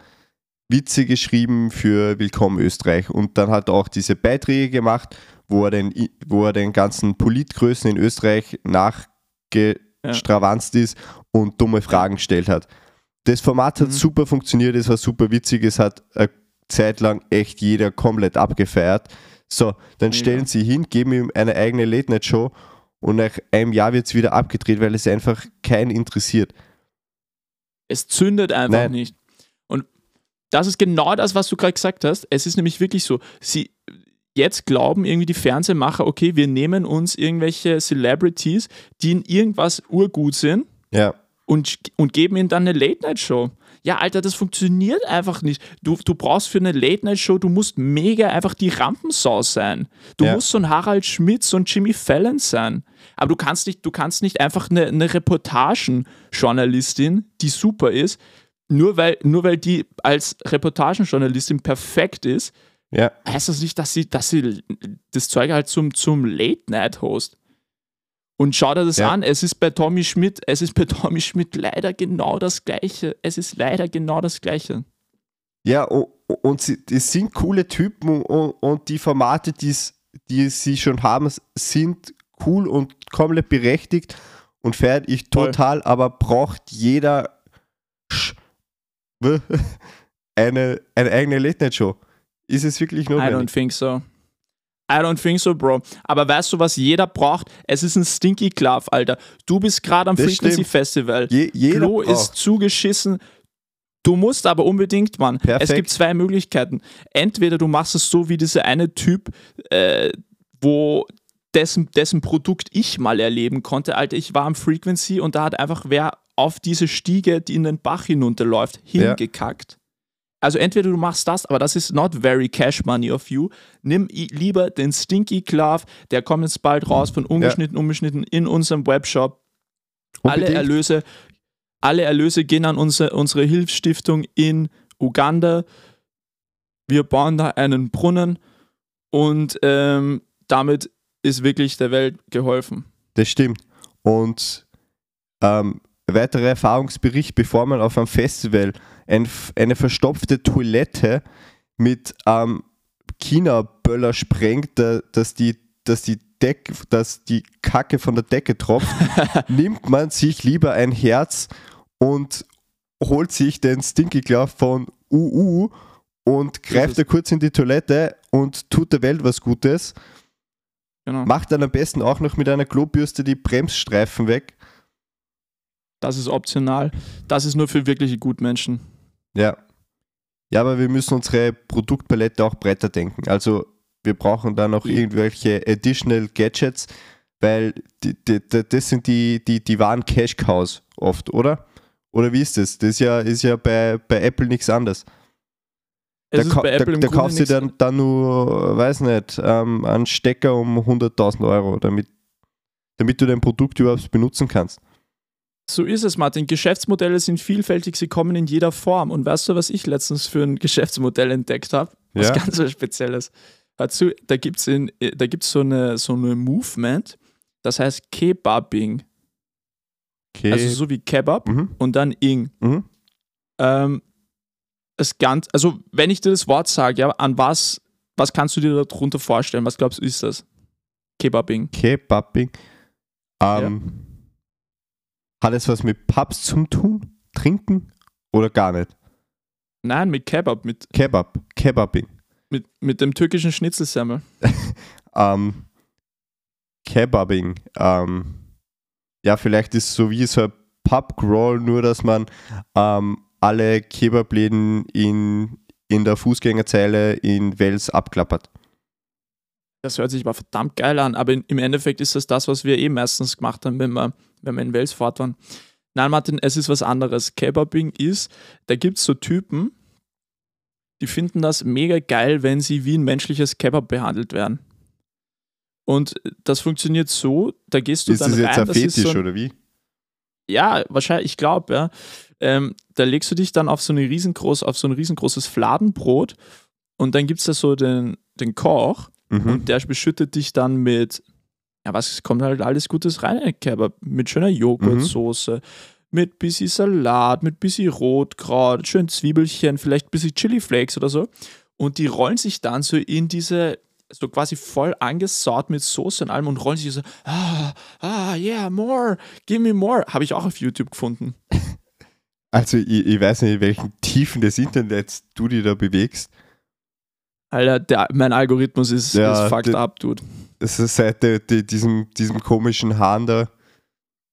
Speaker 2: Witze geschrieben für Willkommen Österreich und dann hat er auch diese Beiträge gemacht, wo er den, wo er den ganzen Politgrößen in Österreich nachgestravanzt ist und dumme Fragen gestellt hat. Das Format hat
Speaker 1: Mhm.
Speaker 2: super funktioniert, es war super witzig, es hat eine Zeit lang echt jeder komplett abgefeiert. So, dann stellen sie hin, geben ihm eine eigene Late-Night-Show und nach einem Jahr wird es wieder abgedreht, weil es einfach keinen interessiert.
Speaker 1: Es zündet einfach
Speaker 2: Nein.
Speaker 1: nicht. Und das ist genau das, was du gerade gesagt hast. Es ist nämlich wirklich so, sie jetzt glauben irgendwie die Fernsehmacher, okay, wir nehmen uns irgendwelche Celebrities, die in irgendwas urgut sind
Speaker 2: Ja,
Speaker 1: und, und geben ihnen dann eine Late-Night-Show. Ja, Alter, das funktioniert einfach nicht. Du, du brauchst für eine Late-Night-Show, du musst mega einfach die Rampensau sein. Du
Speaker 2: Ja.
Speaker 1: musst so ein Harald Schmidt, so ein Jimmy Fallon sein. Aber du kannst nicht, du kannst nicht einfach eine, eine Reportagenjournalistin, die super ist, nur weil, nur weil die als Reportagenjournalistin perfekt ist,
Speaker 2: ja,
Speaker 1: heißt das nicht, dass sie, dass sie das Zeug halt zum, zum Late-Night-Host. Und schau dir das
Speaker 2: Ja.
Speaker 1: an, es ist bei Tommy Schmidt, es ist bei Tommy Schmidt leider genau das Gleiche. Es ist leider genau das Gleiche.
Speaker 2: ja, und sie, es sind coole Typen und, und die Formate, die sie schon haben, sind cool und komplett berechtigt und feiert ich
Speaker 1: Voll.
Speaker 2: total, aber braucht jeder eine, eine eigene Late-Night-Show? Ist es wirklich
Speaker 1: I don't
Speaker 2: notwendig?
Speaker 1: think so. I don't think so, Bro. Aber weißt du, was jeder braucht? Es ist ein Stinky Glove, Alter. Du bist gerade am
Speaker 2: Das
Speaker 1: Frequency
Speaker 2: stimmt.
Speaker 1: Festival.
Speaker 2: Je, jeder
Speaker 1: Klo ist
Speaker 2: braucht.
Speaker 1: zugeschissen. Du musst aber unbedingt, Mann. Es
Speaker 2: Perfekt.
Speaker 1: gibt zwei Möglichkeiten. Entweder du machst es so wie dieser eine Typ, äh, wo dessen, dessen Produkt ich mal erleben konnte. Alter, ich war am Frequency und da hat einfach wer auf diese Stiege, die in den Bach hinunterläuft,
Speaker 2: Ja.
Speaker 1: Also entweder du machst das, aber das ist not very cash money of you. Nimm lieber den Stinky Glove, der kommt jetzt bald raus von ungeschnitten, unbeschnitten in unserem Webshop. Alle
Speaker 2: Unbedingt.
Speaker 1: Erlöse, alle Erlöse gehen an unsere, unsere Hilfsstiftung in Uganda. Wir bauen da einen Brunnen und ähm, damit ist wirklich der Welt geholfen.
Speaker 2: Das stimmt. Und ähm, weiterer Erfahrungsbericht, bevor man auf einem Festival ein, eine verstopfte Toilette mit ähm, China-Böller sprengt, da, dass, die, dass, die Deck, dass die Kacke von der Decke tropft, nimmt man sich lieber ein Herz und holt sich den Stinky Glove von UU und greift da kurz in die Toilette und tut der Welt was Gutes.
Speaker 1: Genau.
Speaker 2: Macht dann am besten auch noch mit einer Klobürste die Bremsstreifen weg.
Speaker 1: Das ist optional. Das ist nur für wirkliche Gutmenschen.
Speaker 2: Ja. Ja, aber wir müssen unsere Produktpalette auch breiter denken. Also wir brauchen da noch irgendwelche additional Gadgets, weil die, die, das sind die, die, die wahren Cash Cows oft, oder? Oder wie ist das? Das ist ja, ist ja bei, bei Apple nichts anderes.
Speaker 1: Es
Speaker 2: Da, ka- da, da kaufst du dann, dann nur, weiß nicht, ähm, einen Stecker um 100.000 Euro, damit, damit du dein Produkt überhaupt benutzen kannst.
Speaker 1: So ist es, Martin. Geschäftsmodelle sind vielfältig, sie kommen in jeder Form. Und weißt du, was ich letztens für ein Geschäftsmodell entdeckt habe? Was
Speaker 2: Ja.
Speaker 1: ganz was Spezielles. Dazu, da gibt es da gibt's so eine, so eine Movement, das heißt Kebabbing.
Speaker 2: Okay.
Speaker 1: Also so wie Kebab
Speaker 2: mhm.
Speaker 1: und dann Ing.
Speaker 2: Mhm.
Speaker 1: Ähm, das ganz, also wenn ich dir das Wort sage, ja, an was, was kannst du dir darunter vorstellen? Was glaubst du, ist das? Kebabbing.
Speaker 2: Kebabbing. Ähm, Hat es was mit Pubs zum tun? Trinken? Oder gar nicht?
Speaker 1: Nein, mit Kebab, mit,
Speaker 2: Kebab. Kebabbing.
Speaker 1: mit, mit dem türkischen Schnitzelsemmel.
Speaker 2: Ähm, Kebabbing. Ähm, ja, vielleicht ist es so wie so ein Pub-Crawl, nur dass man ähm, alle Kebabläden in, in der Fußgängerzeile in Wels abklappert.
Speaker 1: Das hört sich aber verdammt geil an, aber in, im Endeffekt ist das das, was wir eh meistens gemacht haben, wenn wir, wenn wir in Wels fort waren. Nein, Martin, es ist was anderes. Kebabbing ist, da gibt es so Typen, die finden das mega geil, wenn sie wie ein menschliches Kebab behandelt werden. Und das funktioniert so, da gehst du
Speaker 2: Ist
Speaker 1: dann
Speaker 2: das jetzt
Speaker 1: rein,
Speaker 2: ein
Speaker 1: das ist
Speaker 2: Fetisch
Speaker 1: so ein,
Speaker 2: oder wie?
Speaker 1: ja, wahrscheinlich, ich glaube, ja. Ähm, da legst du dich dann auf so, eine riesengroß, auf so ein riesengroßes Fladenbrot und dann gibt es da so den, den Koch
Speaker 2: Mhm.
Speaker 1: und der beschüttet dich dann mit, ja, was kommt halt alles Gutes rein, in den Kebab? Mit schöner Joghurtsoße, mit bisschen Salat, mit bisschen Rotkraut, schön Zwiebelchen, vielleicht bisschen Chili Flakes oder so. Und die rollen sich dann so in diese, so quasi voll angesaut mit Soße und allem und rollen sich so, ah, ah, yeah, more, give me more. Habe ich auch auf YouTube gefunden.
Speaker 2: Also ich, ich weiß nicht, in welchen Tiefen des Internets du dich da bewegst.
Speaker 1: Alter, der, mein Algorithmus ist,
Speaker 2: Ja,
Speaker 1: ist fucked
Speaker 2: der-
Speaker 1: up, dude.
Speaker 2: Das ist seit der, die, diesem, diesem komischen Hahn da.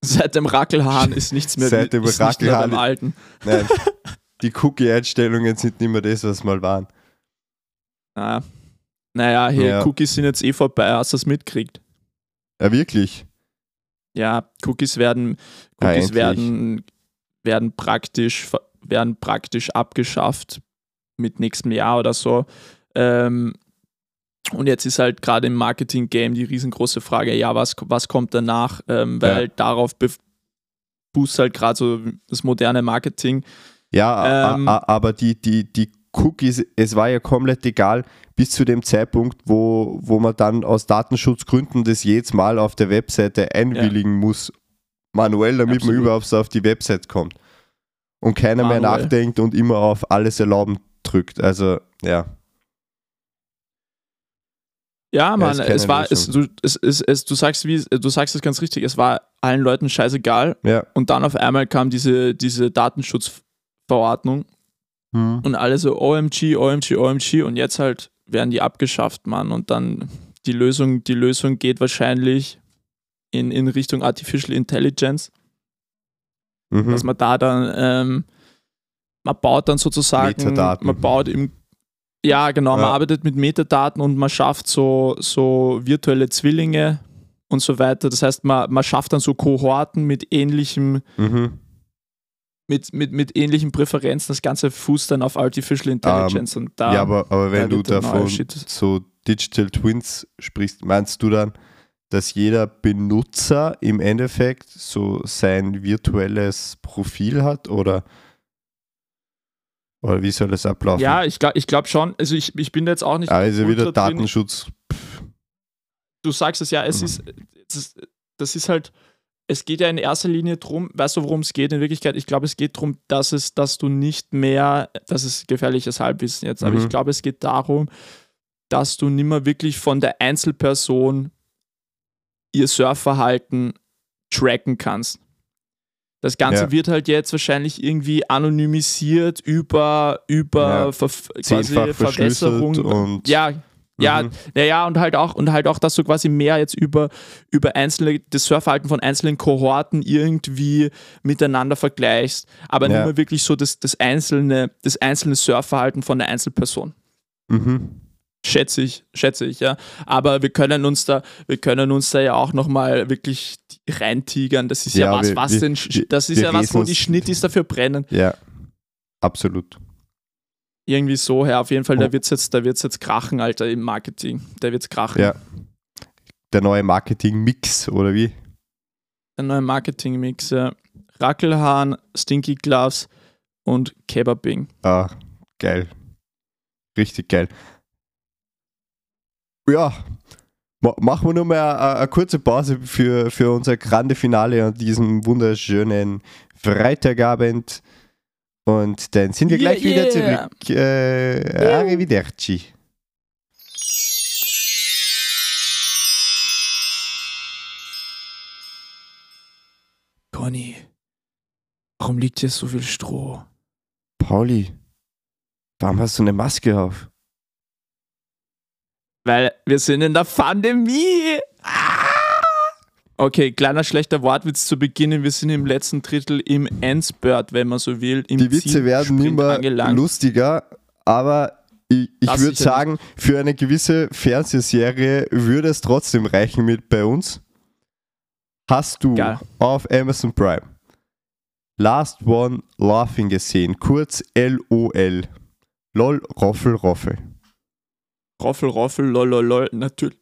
Speaker 1: Seit dem Rackelhahn ist nichts mehr,
Speaker 2: Seit dem
Speaker 1: ist
Speaker 2: Rackelhahn-
Speaker 1: beim Alten.
Speaker 2: Nein, die Cookie-Einstellungen sind nicht mehr das, was mal waren.
Speaker 1: Naja, naja hier,
Speaker 2: Ja.
Speaker 1: Cookies sind jetzt eh vorbei, hast du das mitkriegt?
Speaker 2: Ja, wirklich.
Speaker 1: Ja, Cookies werden, Cookies
Speaker 2: endlich.
Speaker 1: werden, werden, praktisch, werden praktisch abgeschafft mit nächstem Jahr oder so. Ähm, und jetzt ist halt gerade im Marketing-Game die riesengroße Frage, ja, was, was kommt danach? Ähm, weil
Speaker 2: Ja.
Speaker 1: halt darauf fußt halt gerade so das moderne Marketing.
Speaker 2: Ja,
Speaker 1: Ähm,
Speaker 2: aber die, die, die Cookies, es war ja komplett egal, bis zu dem Zeitpunkt, wo, wo man dann aus Datenschutzgründen das jedes Mal auf der Webseite einwilligen muss, manuell, damit
Speaker 1: Absolut.
Speaker 2: man überhaupt auf die Website kommt. Und keiner mehr
Speaker 1: Manuell.
Speaker 2: nachdenkt und immer auf alles erlauben drückt. Also, ja.
Speaker 1: Ja, Mann,
Speaker 2: keine
Speaker 1: es war, es, du, es, es, es, du sagst wie, du sagst es ganz richtig, es war allen Leuten scheißegal
Speaker 2: Ja.
Speaker 1: und dann auf einmal kam diese, diese Datenschutzverordnung
Speaker 2: Hm.
Speaker 1: und alle so OMG, OMG, OMG und jetzt halt werden die abgeschafft, Mann. Und dann die Lösung, die Lösung geht wahrscheinlich in, in Richtung Artificial Intelligence,
Speaker 2: Mhm.
Speaker 1: dass man da dann, ähm, man baut dann sozusagen,
Speaker 2: Metadaten.
Speaker 1: man baut im, ja genau, man
Speaker 2: Ja.
Speaker 1: arbeitet mit Metadaten und man schafft so, so virtuelle Zwillinge und so weiter. Das heißt, man, man schafft dann so Kohorten mit ähnlichem,
Speaker 2: Mhm.
Speaker 1: mit, mit, mit ähnlichen Präferenzen. Das Ganze fußt dann auf Artificial Intelligence und da.
Speaker 2: ja, aber, aber wenn
Speaker 1: da
Speaker 2: du davon so Digital Twins sprichst, meinst du dann, dass jeder Benutzer im Endeffekt so sein virtuelles Profil hat oder, oder wie soll das ablaufen?
Speaker 1: Ja, ich glaube ich glaub schon. Also ich, ich bin da jetzt auch nicht.
Speaker 2: also wieder
Speaker 1: ultra drin.
Speaker 2: Datenschutz.
Speaker 1: Du sagst es ja, es
Speaker 2: Mhm.
Speaker 1: ist, es ist, das ist halt, es geht ja in erster Linie drum, weißt du, worum es geht in Wirklichkeit? Ich glaube, es geht darum, dass es, dass du nicht mehr, das ist gefährliches Halbwissen jetzt, aber
Speaker 2: Mhm.
Speaker 1: ich glaube, es geht darum, dass du nicht mehr wirklich von der Einzelperson ihr Surfverhalten tracken kannst. Das Ganze
Speaker 2: Ja.
Speaker 1: wird halt jetzt wahrscheinlich irgendwie anonymisiert über, über
Speaker 2: Ja.
Speaker 1: Quasi Verbesserung.
Speaker 2: und
Speaker 1: Ja, ja,
Speaker 2: Mhm.
Speaker 1: naja, und halt auch, und halt auch, dass du quasi mehr jetzt über, über einzelne, das Surfverhalten von einzelnen Kohorten irgendwie miteinander vergleichst, aber
Speaker 2: Ja.
Speaker 1: nicht mehr wirklich so das, das einzelne, das einzelne Surfverhalten von der Einzelperson.
Speaker 2: Mhm.
Speaker 1: Schätze ich, schätze ich, ja. Aber wir können uns da, wir können uns da ja auch nochmal wirklich reintigern. Das ist ja,
Speaker 2: Ja,
Speaker 1: was,
Speaker 2: wir-
Speaker 1: was
Speaker 2: wir-
Speaker 1: denn, das ist ja was, wo die Schnittis dafür brennen.
Speaker 2: Ja, absolut.
Speaker 1: Irgendwie so, ja, auf jeden Fall, da
Speaker 2: Oh.
Speaker 1: wird's jetzt, da wird's jetzt krachen, Alter, im Marketing. Da wird's krachen.
Speaker 2: Ja. Der neue Marketing-Mix, oder wie?
Speaker 1: Der neue Marketing-Mix, ja. Rackelhahn, Stinky Gloves und Kebabing.
Speaker 2: Ah, geil. Richtig geil. Ja, ma machen wir nur mal eine, eine kurze Pause für, für unser grande Finale an diesem wunderschönen Freitagabend. Und dann sind wir
Speaker 1: Yeah,
Speaker 2: gleich wieder
Speaker 1: yeah.
Speaker 2: zurück. Äh, arrivederci.
Speaker 1: Conny, warum liegt hier so viel Stroh?
Speaker 2: Pauli, warum hast du eine Maske auf?
Speaker 1: Weil wir sind in der Pandemie. Ah! Okay, kleiner schlechter Wortwitz zu Beginn. Wir sind im letzten Drittel im Endspurt, wenn man so will. Im
Speaker 2: Die Witze werden immer
Speaker 1: angelangt.
Speaker 2: lustiger, aber ich, ich würde sagen, für eine gewisse Fernsehserie würde es trotzdem reichen mit bei uns. Hast du
Speaker 1: Geil.
Speaker 2: auf Amazon Prime Last One Laughing gesehen, kurz LOL. LOL, Roffel, Roffel.
Speaker 1: Roffel, Roffel, lol, lol, lol. Natürlich,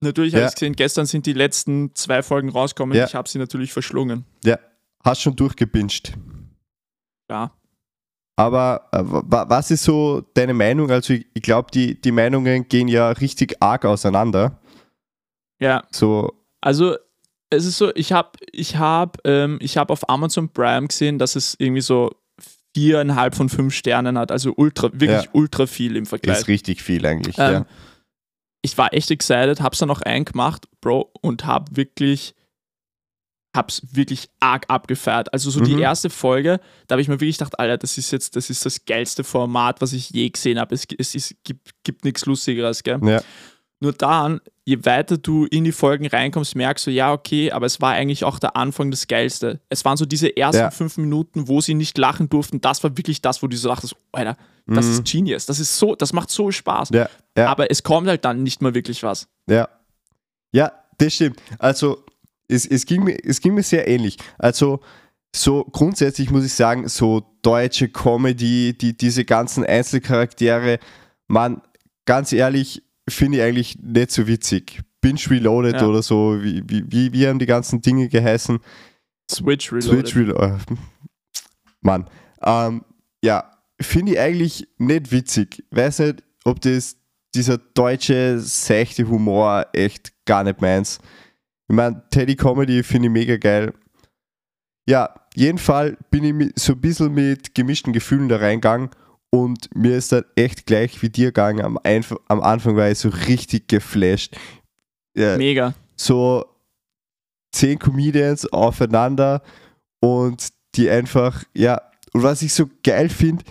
Speaker 1: natürlich habe
Speaker 2: Ja.
Speaker 1: ich gesehen, gestern sind die letzten zwei Folgen rausgekommen.
Speaker 2: Ja.
Speaker 1: Ich habe sie natürlich verschlungen.
Speaker 2: Ja, hast schon durchgepinscht.
Speaker 1: Ja.
Speaker 2: Aber äh, wa- was ist so deine Meinung? Also ich, ich glaube, die, die Meinungen gehen ja richtig arg auseinander.
Speaker 1: Ja,
Speaker 2: So,
Speaker 1: also es ist so, ich habe ich hab, ähm, ich hab auf Amazon Prime gesehen, dass es irgendwie so viereinhalb von fünf Sternen hat, also ultra, wirklich
Speaker 2: Ja.
Speaker 1: ultra viel im Vergleich.
Speaker 2: ist richtig viel eigentlich.
Speaker 1: Ähm,
Speaker 2: ja.
Speaker 1: Ich war echt excited, hab's dann noch eingemacht, Bro, und hab wirklich, hab's wirklich arg abgefeiert. Also so die
Speaker 2: Mhm.
Speaker 1: erste Folge, da habe ich mir wirklich gedacht, Alter, das ist jetzt, das ist das geilste Format, was ich je gesehen habe. Es, es ist, gibt, gibt nichts Lustigeres, gell?
Speaker 2: Ja.
Speaker 1: Nur dann, je weiter du in die Folgen reinkommst, merkst du, ja, okay, aber es war eigentlich auch der Anfang das Geilste. Es waren so diese ersten
Speaker 2: Ja.
Speaker 1: fünf Minuten, wo sie nicht lachen durften. Das war wirklich das, wo du so dachtest, Alter, das
Speaker 2: Mhm.
Speaker 1: ist Genius. Das ist so, das macht so Spaß.
Speaker 2: Ja, ja.
Speaker 1: Aber es kommt halt dann nicht mal wirklich was.
Speaker 2: Ja. Ja, das stimmt. Also, es, es, ging mir, es ging mir sehr ähnlich. Also, so grundsätzlich muss ich sagen, so deutsche Comedy, die, diese ganzen Einzelcharaktere, man, ganz ehrlich, finde ich eigentlich nicht so witzig. Binge Reloaded
Speaker 1: Ja.
Speaker 2: oder so, wie, wie, wie, wie haben die ganzen Dinge geheißen?
Speaker 1: Switch Reloaded.
Speaker 2: Switch Reloaded. Mann. Ähm, ja, finde ich eigentlich nicht witzig. Weiß nicht, ob das dieser deutsche, seichte Humor echt gar nicht meins. Ich meine, Teddy Comedy finde ich mega geil. Ja, jeden Fall bin ich so ein bisschen mit gemischten Gefühlen da reingegangen und mir ist dann echt gleich wie dir gegangen. Am, Einf am Anfang war ich so richtig geflasht. Ja,
Speaker 1: Mega.
Speaker 2: so zehn Comedians aufeinander und die einfach, ja, und was ich so geil finde,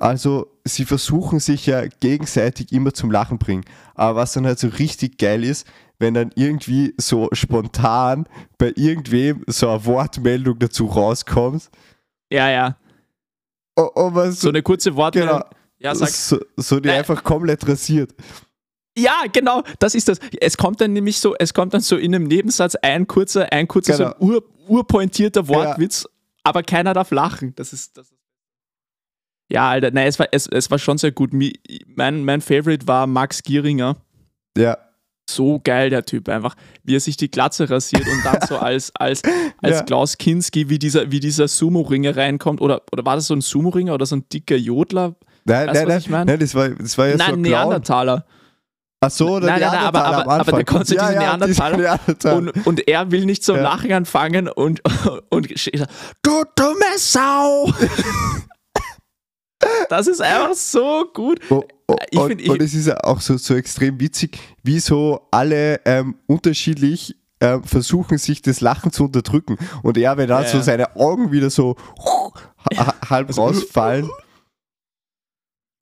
Speaker 2: also sie versuchen sich ja gegenseitig immer zum Lachen bringen. Aber was dann halt so richtig geil ist, wenn dann irgendwie so spontan bei irgendwem so eine Wortmeldung dazu rauskommt
Speaker 1: Ja, ja.
Speaker 2: Und, und man
Speaker 1: So
Speaker 2: so,
Speaker 1: eine kurze Wortmeldung.
Speaker 2: genau,
Speaker 1: Ja, sag.
Speaker 2: so, so die
Speaker 1: Äh.
Speaker 2: einfach komplett rasiert.
Speaker 1: Ja, genau, das ist das. Es kommt dann nämlich so, es kommt dann so in einem Nebensatz ein kurzer, ein kurzer, so ein
Speaker 2: Genau.
Speaker 1: ur, urpointierter Wortwitz, aber keiner darf lachen. Das ist, das ist ja, Alter, nein, es war, es, es war schon sehr gut. Mein, mein Favorite war Max Gieringer.
Speaker 2: Ja,
Speaker 1: So geil, der Typ einfach. Wie er sich die Glatze rasiert und dann so als, als, als
Speaker 2: Ja.
Speaker 1: Klaus Kinski, wie dieser, wie dieser Sumo-Ringer reinkommt. Oder, oder war das so ein Sumo-Ringer oder so ein dicker Jodler?
Speaker 2: nein,
Speaker 1: Weißt
Speaker 2: nein, nein,
Speaker 1: ich mein?
Speaker 2: nein, das war, das war ja so
Speaker 1: Nein,
Speaker 2: ein Clown.
Speaker 1: Neandertaler.
Speaker 2: Ach so, der
Speaker 1: Nein, nein, nein, aber-
Speaker 2: Neandertaler
Speaker 1: aber- aber der konnte
Speaker 2: ja,
Speaker 1: diese
Speaker 2: ja,
Speaker 1: Neandertaler
Speaker 2: Neandertaler.
Speaker 1: Und, und er will nicht zum
Speaker 2: Ja.
Speaker 1: Lachen anfangen und, und da, du dumme Sau! das ist einfach so gut.
Speaker 2: Oh,
Speaker 1: Ich
Speaker 2: und,
Speaker 1: find, ich-
Speaker 2: und es ist ja auch so, so extrem witzig, wie so alle ähm, unterschiedlich ähm, versuchen, sich das Lachen zu unterdrücken. Und er, wenn dann
Speaker 1: Ja,
Speaker 2: so
Speaker 1: ja.
Speaker 2: seine Augen wieder so ha- halb
Speaker 1: Also-
Speaker 2: rausfallen.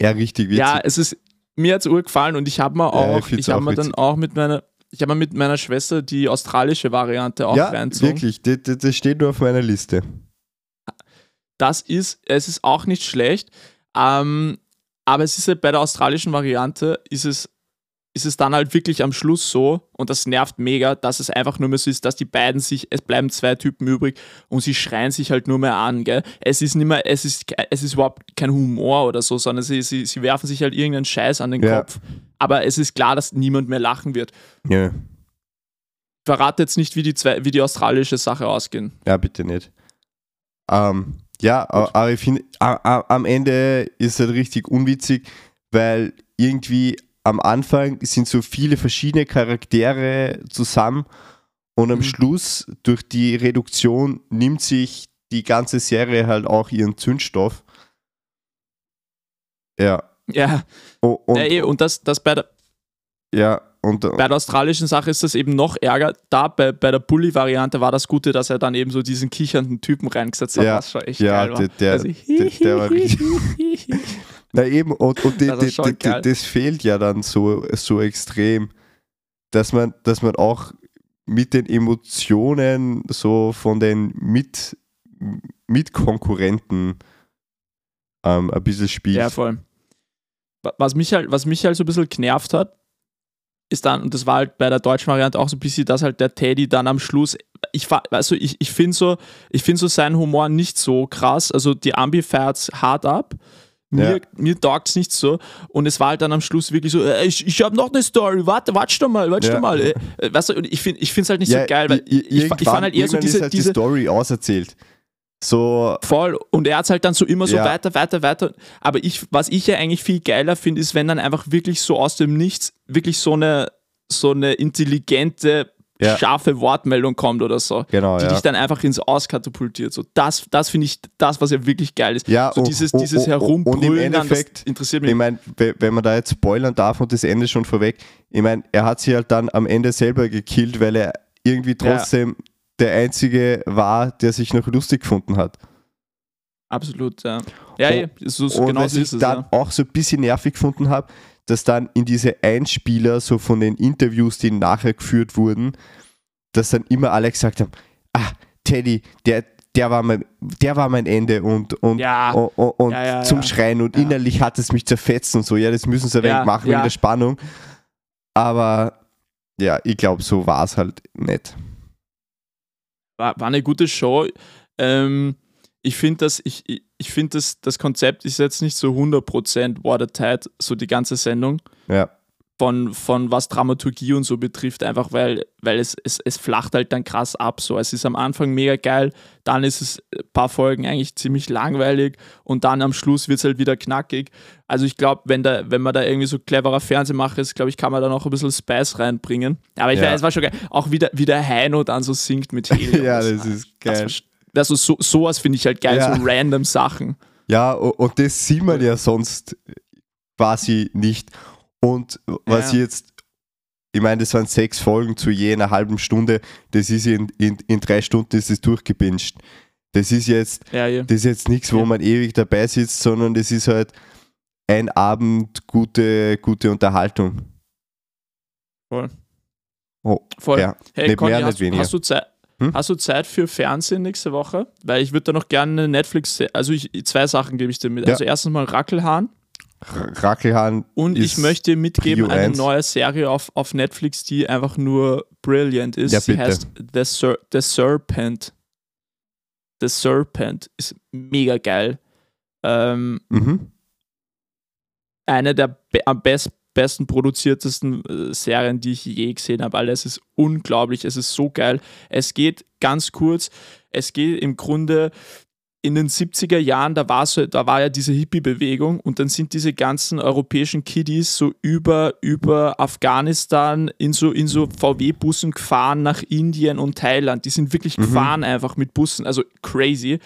Speaker 2: Ja, richtig witzig.
Speaker 1: Ja, es ist, mir hat es urgefallen und ich habe mir
Speaker 2: Ja,
Speaker 1: auch,
Speaker 2: ich find's
Speaker 1: ich habe mir dann auch mit meiner, ich habe mir mit meiner Schwester die australische Variante auch
Speaker 2: ja
Speaker 1: reinzogen.
Speaker 2: wirklich. Das, das, das steht nur auf meiner Liste.
Speaker 1: Das ist, es ist auch nicht schlecht, ähm, aber es ist halt bei der australischen Variante, ist es, ist es dann halt wirklich am Schluss so, und das nervt mega, dass es einfach nur mehr so ist, dass die beiden sich, es bleiben zwei Typen übrig und sie schreien sich halt nur mehr an, gell? Es ist nicht mehr, es ist, es ist überhaupt kein Humor oder so, sondern sie, sie, sie werfen sich halt irgendeinen Scheiß an den
Speaker 2: Ja.
Speaker 1: Kopf. Aber es ist klar, dass niemand mehr lachen wird.
Speaker 2: Ja,
Speaker 1: Ich verrate jetzt nicht, wie die, zwei, wie die australische Sache ausgehen.
Speaker 2: ja bitte nicht. Ähm, ja, a- aber ich finde, am Ende ist es richtig unwitzig, weil irgendwie am Anfang sind so viele verschiedene Charaktere zusammen und am
Speaker 1: Mhm.
Speaker 2: Schluss durch die Reduktion nimmt sich die ganze Serie halt auch ihren Zündstoff. Ja.
Speaker 1: Ja,
Speaker 2: O- Und,
Speaker 1: ja eh, und das, das bei der,
Speaker 2: ja, und
Speaker 1: Bei der australischen Sache ist das eben noch ärger. Da bei, bei der Bully-Variante war das Gute, dass er dann eben so diesen kichernden Typen reingesetzt hat,
Speaker 2: Ja,
Speaker 1: was schon echt
Speaker 2: ja,
Speaker 1: geil war.
Speaker 2: der- der-
Speaker 1: Also,
Speaker 2: der- der war richtig- Na eben, und, und die,
Speaker 1: Das
Speaker 2: die, die, das fehlt ja dann so, so extrem, dass man, dass man auch mit den Emotionen so von den Mit, Mitkonkurrenten ähm, ein bisschen spielt.
Speaker 1: Ja, voll. Wa- Was mich halt, was mich halt so ein bisschen genervt hat, ist dann, und das war halt bei der deutschen Variante auch so ein bisschen, dass halt der Teddy dann am Schluss, ich, also ich, ich finde so, ich finde so seinen Humor nicht so krass, also die Ambi feiert's hart ab, mir,
Speaker 2: Ja.
Speaker 1: mir taugt es nicht so und es war halt dann am Schluss wirklich so, äh, ich, ich habe noch eine Story, warte, warte doch mal, warte
Speaker 2: Ja.
Speaker 1: doch mal. Äh, äh, weißt du, und ich finde es halt nicht so geil, weil ich, ich, fand halt eher so diese,
Speaker 2: halt
Speaker 1: diese
Speaker 2: die Story auserzählt. So,
Speaker 1: Voll. Und er hat halt dann so immer so
Speaker 2: Ja.
Speaker 1: weiter, weiter, weiter. Aber ich, was ich ja eigentlich viel geiler finde, ist, wenn dann einfach wirklich so aus dem Nichts wirklich so eine, so eine intelligente,
Speaker 2: Ja.
Speaker 1: scharfe Wortmeldung kommt oder so.
Speaker 2: genau,
Speaker 1: Die
Speaker 2: ja.
Speaker 1: dich dann einfach ins Aus katapultiert. So, das das finde ich das, was ja wirklich geil ist.
Speaker 2: Ja,
Speaker 1: so
Speaker 2: und-
Speaker 1: dieses,
Speaker 2: und-
Speaker 1: dieses
Speaker 2: und- und im
Speaker 1: Herumbrüllen, dann, das
Speaker 2: Endeffekt,
Speaker 1: interessiert mich.
Speaker 2: Ich meine, wenn man da jetzt spoilern darf und das Ende schon vorweg, ich meine, er hat sie halt dann am Ende selber gekillt, weil er irgendwie trotzdem der Einzige war, der sich noch lustig gefunden hat.
Speaker 1: Absolut, ja. Ja,
Speaker 2: Und-
Speaker 1: eh, so,
Speaker 2: Und
Speaker 1: genau
Speaker 2: was
Speaker 1: so
Speaker 2: ich
Speaker 1: es.
Speaker 2: dann
Speaker 1: Ja.
Speaker 2: auch so ein bisschen nervig gefunden habe, dass dann in diese Einspieler, so von den Interviews, die nachher geführt wurden, dass dann immer alle gesagt haben, ah, Teddy, der, der, war, mein, der war mein Ende und, und,
Speaker 1: Ja.
Speaker 2: und, und, und
Speaker 1: Ja, ja,
Speaker 2: zum. Schreien und innerlich hat es mich zerfetzt und so, ja, das müssen sie
Speaker 1: Ja,
Speaker 2: wegmachen
Speaker 1: ja.
Speaker 2: wegen der Spannung. Aber ja, ich glaube, so war es halt nicht.
Speaker 1: War, war eine gute Show. Ähm, ich finde das, ich, ich- finde das, das Konzept ist jetzt nicht so 100% watertight, so die ganze Sendung,
Speaker 2: Ja,
Speaker 1: von, von was Dramaturgie und so betrifft, einfach weil, weil es, es, es flacht halt dann krass ab. So. Es ist am Anfang mega geil, dann ist es ein paar Folgen eigentlich ziemlich langweilig und dann am Schluss wird es halt wieder knackig. Also ich glaube, wenn, da, wenn man da irgendwie so cleverer Fernsehmacher ist, glaube ich, kann man da noch ein bisschen Spice reinbringen. Aber ich
Speaker 2: Ja.
Speaker 1: weiß, es war schon geil. Auch wie der, wie der Heino dann so singt mit Helios.
Speaker 2: ja das ist
Speaker 1: Das
Speaker 2: geil.
Speaker 1: war- Also so, sowas finde ich halt geil,
Speaker 2: Ja.
Speaker 1: so random Sachen.
Speaker 2: Ja, und das sieht man ja sonst quasi nicht. Und was
Speaker 1: Ja.
Speaker 2: jetzt, ich meine, das waren sechs Folgen zu je einer halben Stunde, das ist in, in, in drei Stunden ist es durchgepinscht. Das ist jetzt,
Speaker 1: Ja, ja.
Speaker 2: das ist jetzt nichts, wo man ewig dabei sitzt, sondern das ist halt ein Abend gute, gute Unterhaltung.
Speaker 1: Voll.
Speaker 2: Oh,
Speaker 1: Voll.
Speaker 2: ja.
Speaker 1: Hey,
Speaker 2: Nicht
Speaker 1: Conny,
Speaker 2: mehr,
Speaker 1: hast,
Speaker 2: nicht weniger.
Speaker 1: hast, du Zeit,
Speaker 2: Hm?
Speaker 1: hast du Zeit für Fernsehen nächste Woche? Weil ich würde da noch gerne eine Netflix, also ich, zwei Sachen gebe ich dir mit.
Speaker 2: Ja.
Speaker 1: Also erstens mal Rackelhahn
Speaker 2: R- Rackelhahn
Speaker 1: und ich möchte mitgeben
Speaker 2: Prio
Speaker 1: eine neue Serie auf, auf Netflix, die einfach nur brilliant ist.
Speaker 2: Ja,
Speaker 1: Sie
Speaker 2: bitte.
Speaker 1: heißt The, Ser The Serpent. The Serpent ist mega geil. Ähm,
Speaker 2: Mhm.
Speaker 1: eine der be am best besten produziertesten äh, Serien, die ich je gesehen habe. Alter, es ist unglaublich, es ist so geil. Es geht ganz kurz, es geht im Grunde in den 70er Jahren, da war, so, da war ja diese Hippie-Bewegung und dann sind diese ganzen europäischen Kiddies so über, über Afghanistan in so, in so VW-Bussen gefahren nach Indien und Thailand. Die sind wirklich
Speaker 2: Mhm.
Speaker 1: gefahren einfach mit Bussen, also crazy.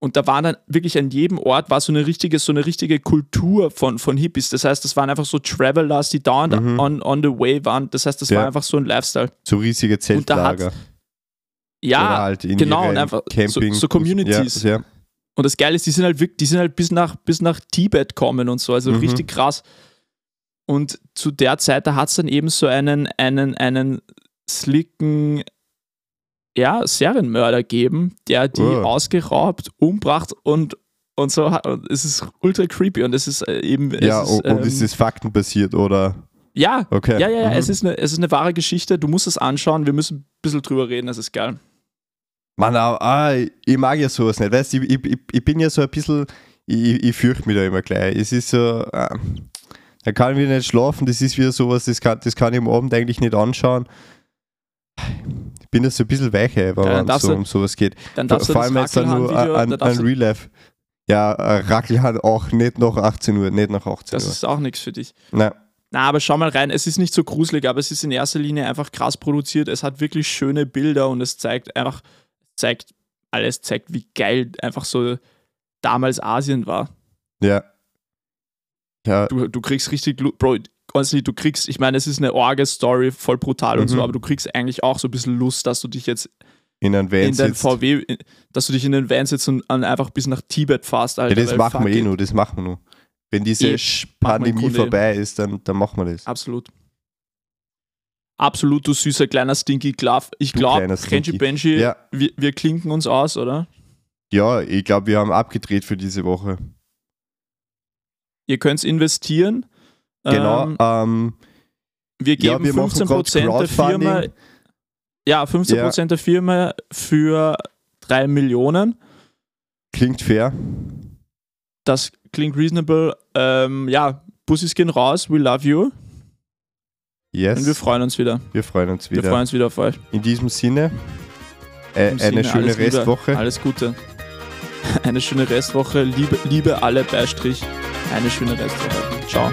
Speaker 1: Und da waren dann wirklich an jedem Ort war so eine richtige, so eine richtige Kultur von, von Hippies. Das heißt, das waren einfach so Travelers, die dauernd
Speaker 2: Mhm.
Speaker 1: on, on the way waren. Das heißt, das
Speaker 2: Ja.
Speaker 1: war einfach so ein Lifestyle.
Speaker 2: So riesige
Speaker 1: Und da hat-
Speaker 2: Zeltlager.
Speaker 1: Ja,
Speaker 2: halt
Speaker 1: genau, und einfach so-
Speaker 2: Camping
Speaker 1: so Communities.
Speaker 2: Ja, ja.
Speaker 1: Und das Geile ist, die sind halt wirklich, die sind halt bis nach, bis nach Tibet kommen und so, also
Speaker 2: Mhm.
Speaker 1: richtig krass. Und zu der Zeit, da hat es dann eben so einen, einen, einen slicken, ja, Serienmörder geben, der die
Speaker 2: Oh.
Speaker 1: ausgeraubt, umbracht und, und so. Und es ist ultra creepy und es ist äh, eben. Es
Speaker 2: ja
Speaker 1: ist,
Speaker 2: und,
Speaker 1: ähm,
Speaker 2: ist das faktenbasiert oder?
Speaker 1: ja,
Speaker 2: Okay.
Speaker 1: ja, ja, ja
Speaker 2: Mhm.
Speaker 1: es, ist eine, es ist eine wahre Geschichte. Du musst es anschauen. Wir müssen ein bisschen drüber reden. Das ist geil.
Speaker 2: Mann, aber, ah, ich mag ja sowas nicht. Weißt du, ich, ich, ich bin ja so ein bisschen, ich, ich fürchte mich da immer gleich. Es ist so, ah, da kann ich wieder nicht schlafen. Das ist wieder sowas, das kann, das kann ich am Abend eigentlich nicht anschauen. Ich bin da so ein bisschen weicher, wenn es so um sowas geht.
Speaker 1: Dann darfst
Speaker 2: Vor
Speaker 1: das
Speaker 2: allem jetzt dann nur
Speaker 1: darfst du-
Speaker 2: Real Life. Ja, äh, Rackelhahn auch nicht nach 18 Uhr, nicht nach 18
Speaker 1: das
Speaker 2: Uhr.
Speaker 1: ist auch nichts für dich.
Speaker 2: Nein.
Speaker 1: Na, aber schau mal rein, es ist nicht so gruselig, aber es ist in erster Linie einfach krass produziert. Es hat wirklich schöne Bilder und es zeigt einfach, zeigt alles, zeigt, wie geil einfach so damals Asien war.
Speaker 2: Ja. Ja,
Speaker 1: Du, du kriegst richtig, Bro, honestly, du kriegst, ich meine, es ist eine Orge-Story, voll brutal und
Speaker 2: Mhm.
Speaker 1: so, aber du kriegst eigentlich auch so ein bisschen Lust, dass du dich jetzt
Speaker 2: in einem Van
Speaker 1: in
Speaker 2: sitzt.
Speaker 1: VW, in- dass du dich in den Van sitzt und einfach bis nach Tibet fährst, Alter.
Speaker 2: Ja, das machen wir eh nur, das machen wir nur. Wenn diese
Speaker 1: im
Speaker 2: Pandemie vorbei ist, dann, dann machen wir das.
Speaker 1: Absolut. Absolut, du süßer kleiner Stinky Glove. Ich glaube, Kenji. Benji,
Speaker 2: Ja.
Speaker 1: wir, wir klinken uns aus, oder?
Speaker 2: Ja, ich glaube, wir haben abgedreht für diese Woche.
Speaker 1: Ihr könnt investieren.
Speaker 2: Genau.
Speaker 1: Ähm,
Speaker 2: Ähm,
Speaker 1: wir
Speaker 2: ja,
Speaker 1: geben
Speaker 2: wir machen
Speaker 1: 15%
Speaker 2: grad
Speaker 1: der Firma. Ja, 15% der Firma für 3 Millionen.
Speaker 2: klingt fair.
Speaker 1: Das klingt reasonable. Ähm, ja, Bussis gehen raus. We love you.
Speaker 2: Yes.
Speaker 1: Und wir freuen uns wieder.
Speaker 2: wir freuen uns
Speaker 1: Wir
Speaker 2: wieder.
Speaker 1: freuen uns wieder auf euch.
Speaker 2: In diesem Sinne, äh,
Speaker 1: Im
Speaker 2: eine
Speaker 1: Sinne,
Speaker 2: schöne
Speaker 1: alles Liebe,
Speaker 2: Restwoche.
Speaker 1: Alles Gute. eine schöne Restwoche. Liebe, liebe alle Beistrich. Eine schöne Restwoche. Ciao.